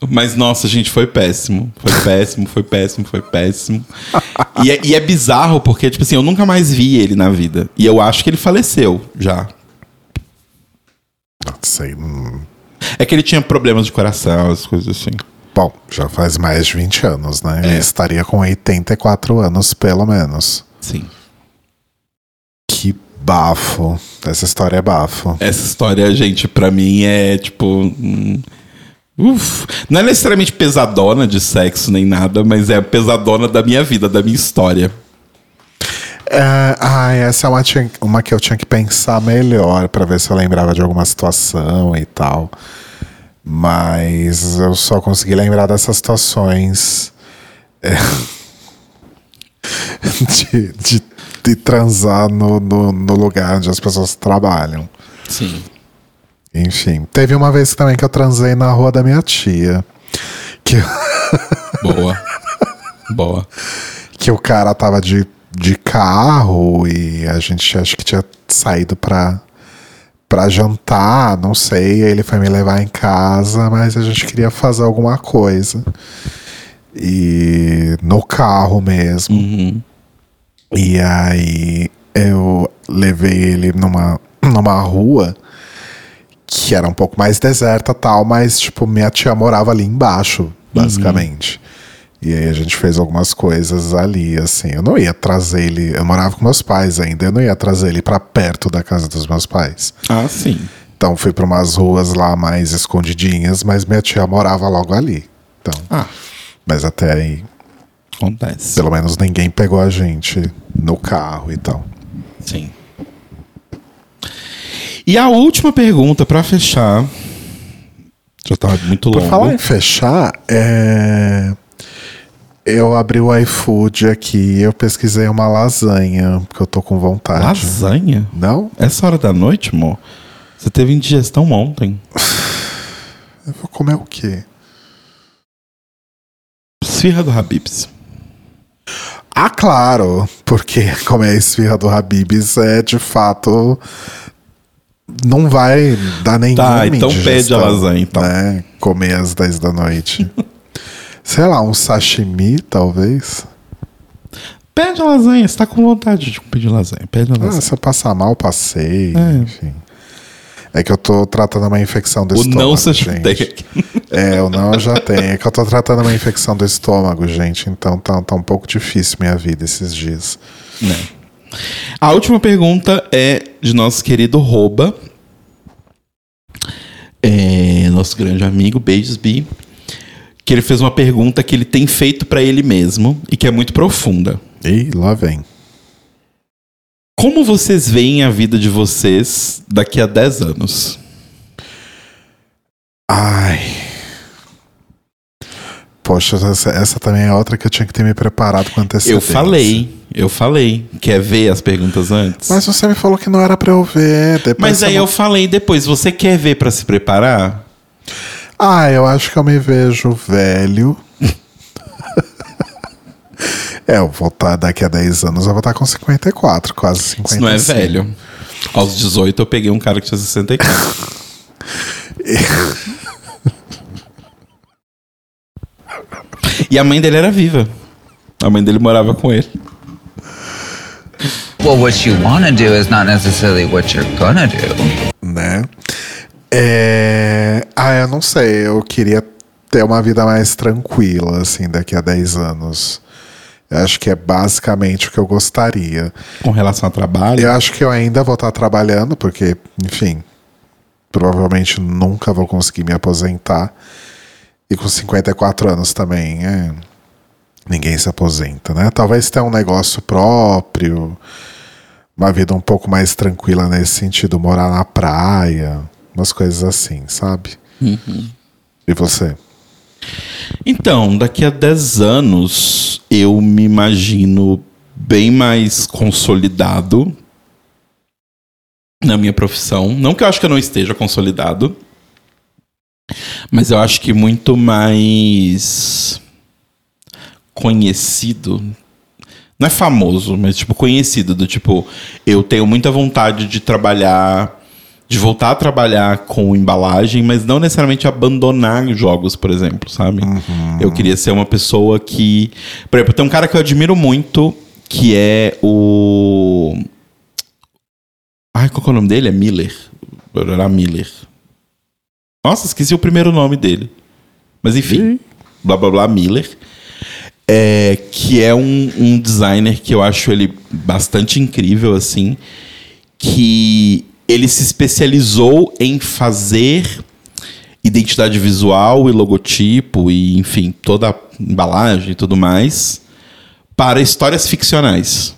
Speaker 1: Mas nossa, gente, foi péssimo. Foi péssimo, foi péssimo, foi péssimo. E é, e é bizarro porque, tipo assim, eu nunca mais vi ele na vida. E eu acho que ele faleceu já.
Speaker 2: Sei. hum.
Speaker 1: É que ele tinha problemas de coração, as coisas assim.
Speaker 2: Bom, já faz mais de 20 anos, né?
Speaker 1: É.
Speaker 2: Ele estaria com 84 anos, pelo menos.
Speaker 1: Sim.
Speaker 2: Que bafo. Essa história é bafo.
Speaker 1: Essa história, gente, pra mim é tipo. hum, uf. Não é necessariamente pesadona de sexo nem nada, mas é pesadona da minha vida, da minha história.
Speaker 2: É, ai, essa é uma, tinha- uma que eu tinha que pensar melhor pra ver se eu lembrava de alguma situação e tal. Mas eu só consegui lembrar dessas situações é, de, de, de transar no, no, no lugar onde as pessoas trabalham.
Speaker 1: Sim.
Speaker 2: Enfim, teve uma vez também que eu transei na rua da minha tia. Que,
Speaker 1: Boa. Boa.
Speaker 2: que o cara tava de, de carro e a gente acho que tinha saído pra, pra jantar, não sei. Aí ele foi me levar em casa, mas a gente queria fazer alguma coisa. E no carro mesmo.
Speaker 1: Uhum.
Speaker 2: E aí eu levei ele numa, numa rua que era um pouco mais deserta tal, mas tipo, minha tia morava ali embaixo, basicamente. E aí a gente fez algumas coisas ali, assim. Eu não ia trazer ele, eu morava com meus pais ainda, eu não ia trazer ele pra perto da casa dos meus pais.
Speaker 1: Ah, sim.
Speaker 2: Então fui pra umas ruas lá mais escondidinhas, mas minha tia morava logo ali. Então,
Speaker 1: Ah,
Speaker 2: mas até aí,
Speaker 1: acontece.
Speaker 2: pelo menos ninguém pegou a gente no carro e tal.
Speaker 1: Sim. E a última pergunta pra fechar. Já tava muito
Speaker 2: Por
Speaker 1: longo.
Speaker 2: falar em fechar, é... eu abri o iFood aqui e eu pesquisei uma lasanha, porque eu tô com vontade.
Speaker 1: Lasanha?
Speaker 2: Não?
Speaker 1: Essa hora da noite, amor? Você teve indigestão ontem.
Speaker 2: Eu vou comer o quê?
Speaker 1: Esfirra do Habibs.
Speaker 2: Ah, claro, porque comer a esfirra do Habibs é de fato. Não vai dar nenhum.
Speaker 1: Tá, então pede a lasanha, então.
Speaker 2: Né? Comer às 10 da noite. Sei lá, um sashimi, talvez.
Speaker 1: Pede a lasanha, você tá com vontade de pedir lasanha. Pede a
Speaker 2: Ah,
Speaker 1: lasanha.
Speaker 2: se eu passar mal, passei.
Speaker 1: É.
Speaker 2: Enfim. É que eu tô tratando uma infecção do
Speaker 1: o
Speaker 2: estômago.
Speaker 1: não você já
Speaker 2: gente.
Speaker 1: tem.
Speaker 2: É, o não eu já tenho. É que eu tô tratando uma infecção do estômago, gente. Então tá, tá um pouco difícil minha vida esses dias.
Speaker 1: Né? A última pergunta é de nosso querido Roba. É, nosso grande amigo, beijos, Bi. Que ele fez uma pergunta que ele tem feito pra ele mesmo e que é muito profunda.
Speaker 2: Ih, lá vem.
Speaker 1: Como vocês veem a vida de vocês daqui a 10 anos?
Speaker 2: Ai. Poxa, essa, essa também é outra que eu tinha que ter me preparado com antecedência.
Speaker 1: Eu falei, eu falei. Quer ver as perguntas antes?
Speaker 2: Mas você me falou que não era pra eu ver. Depois
Speaker 1: Mas aí
Speaker 2: não-
Speaker 1: eu falei depois, você quer ver pra se preparar?
Speaker 2: Ah, eu acho que eu me vejo velho. é, eu vou estar daqui a 10 anos, eu vou estar com 54, quase 55.
Speaker 1: Isso não é velho. Aos 18 eu peguei um cara que tinha 64. e a mãe dele era viva. A mãe dele morava com ele.
Speaker 5: Well, what you want to do is not necessarily what you're gonna do.
Speaker 2: né? É... Ah, eu não sei. Eu queria ter uma vida mais tranquila, assim, daqui a 10 anos. Eu acho que é basicamente o que eu gostaria.
Speaker 1: Com relação ao trabalho.
Speaker 2: Eu acho que eu ainda vou estar trabalhando, porque, enfim, provavelmente nunca vou conseguir me aposentar. E com 54 anos também, é, ninguém se aposenta, né? Talvez tenha um negócio próprio, uma vida um pouco mais tranquila nesse sentido, morar na praia, umas coisas assim, sabe? E você?
Speaker 1: Então, daqui a 10 anos, eu me imagino bem mais consolidado na minha profissão. Não que eu acho que eu não esteja consolidado, mas eu acho que muito mais conhecido. Não é famoso, mas tipo conhecido do tipo, eu tenho muita vontade de trabalhar de voltar a trabalhar com embalagem, mas não necessariamente abandonar jogos, por exemplo, sabe? Eu queria ser uma pessoa que, por exemplo, tem um cara que eu admiro muito, que é o Ai, qual é o nome dele? É Miller. Era Miller. Nossa, esqueci o primeiro nome dele. Mas enfim, blá blá blá Miller. É, que é um, um designer que eu acho ele bastante incrível, assim. Que ele se especializou em fazer identidade visual e logotipo e, enfim, toda a embalagem e tudo mais para histórias ficcionais.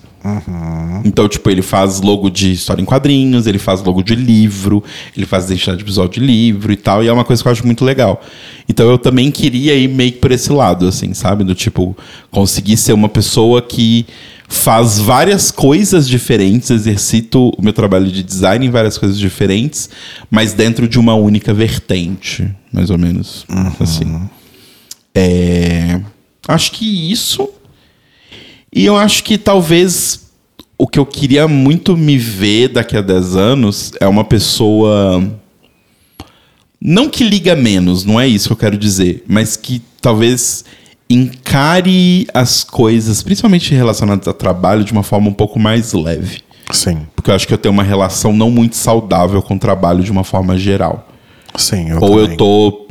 Speaker 1: Então, tipo, ele faz logo de história em quadrinhos, ele faz logo de livro, ele faz identidade visual de livro e tal, e é uma coisa que eu acho muito legal. Então eu também queria ir meio que por esse lado, assim, sabe? Do tipo, conseguir ser uma pessoa que faz várias coisas diferentes, exercito o meu trabalho de design em várias coisas diferentes, mas dentro de uma única vertente, mais ou menos. Assim. É, Acho que isso. E eu acho que talvez o que eu queria muito me ver daqui a 10 anos é uma pessoa. Não que liga menos, não é isso que eu quero dizer, mas que talvez encare as coisas, principalmente relacionadas a trabalho, de uma forma um pouco mais leve.
Speaker 2: Sim,
Speaker 1: Porque eu acho que eu tenho uma relação não muito saudável com o trabalho de uma forma geral.
Speaker 2: sim. Eu
Speaker 1: ou
Speaker 2: também.
Speaker 1: eu tô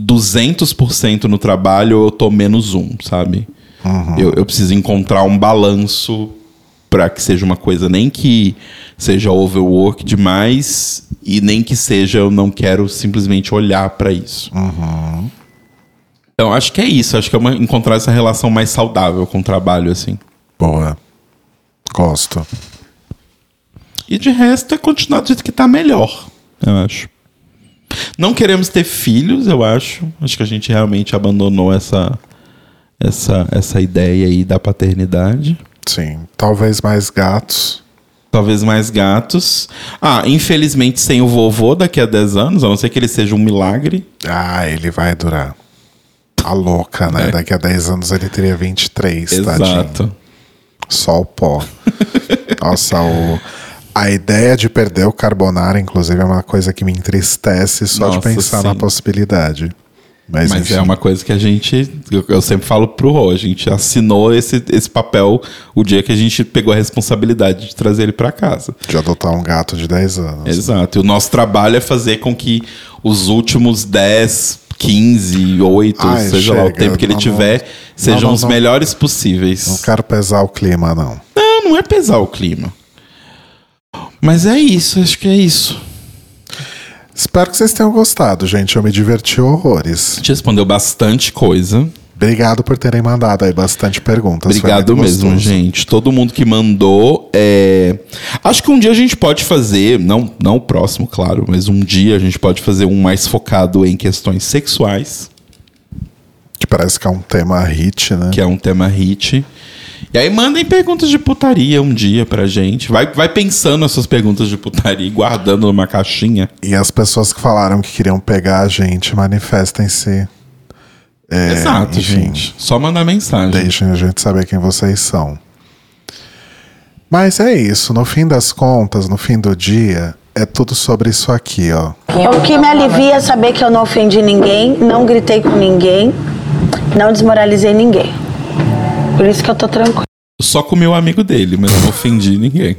Speaker 1: 200% no trabalho ou eu tô menos um, sabe?
Speaker 2: Uhum.
Speaker 1: Eu, eu preciso encontrar um balanço para que seja uma coisa nem que seja overwork demais e nem que seja eu não quero simplesmente olhar para isso.
Speaker 2: Uhum.
Speaker 1: Então acho que é isso, acho que é uma- encontrar essa relação mais saudável com o trabalho assim.
Speaker 2: Boa. Gosto.
Speaker 1: E de resto é continuar do jeito que tá melhor, eu acho. Não queremos ter filhos, eu acho. Acho que a gente realmente abandonou essa essa essa ideia aí da paternidade.
Speaker 2: Sim. Talvez mais gatos.
Speaker 1: Talvez mais gatos. Ah, infelizmente sem o vovô daqui a 10 anos, a não ser que ele seja um milagre.
Speaker 2: Ah, ele vai durar. Tá louca, né?
Speaker 1: É.
Speaker 2: Daqui a 10 anos ele teria 23, tadinho.
Speaker 1: Exato.
Speaker 2: Só o pó. Nossa, o... a ideia de perder o carbonara, inclusive, é uma coisa que me entristece só de
Speaker 1: Nossa,
Speaker 2: pensar na
Speaker 1: sim.
Speaker 2: possibilidade. Mas,
Speaker 1: Mas é uma coisa que a gente. Eu, eu sempre falo pro Rô, a gente assinou esse, esse papel o dia que a gente pegou a responsabilidade de trazer ele para casa.
Speaker 2: de adotar um gato de 10 anos.
Speaker 1: Exato. E o nosso trabalho é fazer com que os últimos 10, 15, 8,
Speaker 2: Ai,
Speaker 1: seja lá o
Speaker 2: chega,
Speaker 1: tempo que ele
Speaker 2: não,
Speaker 1: tiver,
Speaker 2: não.
Speaker 1: sejam
Speaker 2: Não,
Speaker 1: os melhores possíveis.
Speaker 2: Não quero pesar o clima, não.
Speaker 1: Não, não é pesar o clima. Mas é isso, acho que é isso.
Speaker 2: Espero que vocês tenham gostado, gente. Eu me diverti horrores.
Speaker 1: Gente respondeu bastante coisa.
Speaker 2: Obrigado por terem mandado aí bastante perguntas.
Speaker 1: Obrigado mesmo,
Speaker 2: gostoso.
Speaker 1: gente. Todo mundo que mandou. é, Acho que um dia a gente pode fazer, não, não o próximo, claro, mas um dia a gente pode fazer um mais focado em questões sexuais,
Speaker 2: Que parece que é um tema hit, né?
Speaker 1: que é um tema hit. E aí mandem perguntas de putaria um dia pra gente. Vai, vai pensando nas suas perguntas de putaria e guardando numa caixinha.
Speaker 2: E as pessoas que falaram que queriam pegar a gente, manifestem-se. É,
Speaker 1: Exato,
Speaker 2: enfim,
Speaker 1: gente. Só mandar mensagem.
Speaker 2: Deixem a gente saber quem vocês são. Mas é isso. No fim das contas, no fim do dia, é tudo sobre isso aqui, ó.
Speaker 6: O que me alivia é saber que eu não ofendi ninguém, não gritei com ninguém, não desmoralizei ninguém. Por isso que eu tô tranquila.
Speaker 1: Só com o meu amigo dele, mas não ofendi ninguém.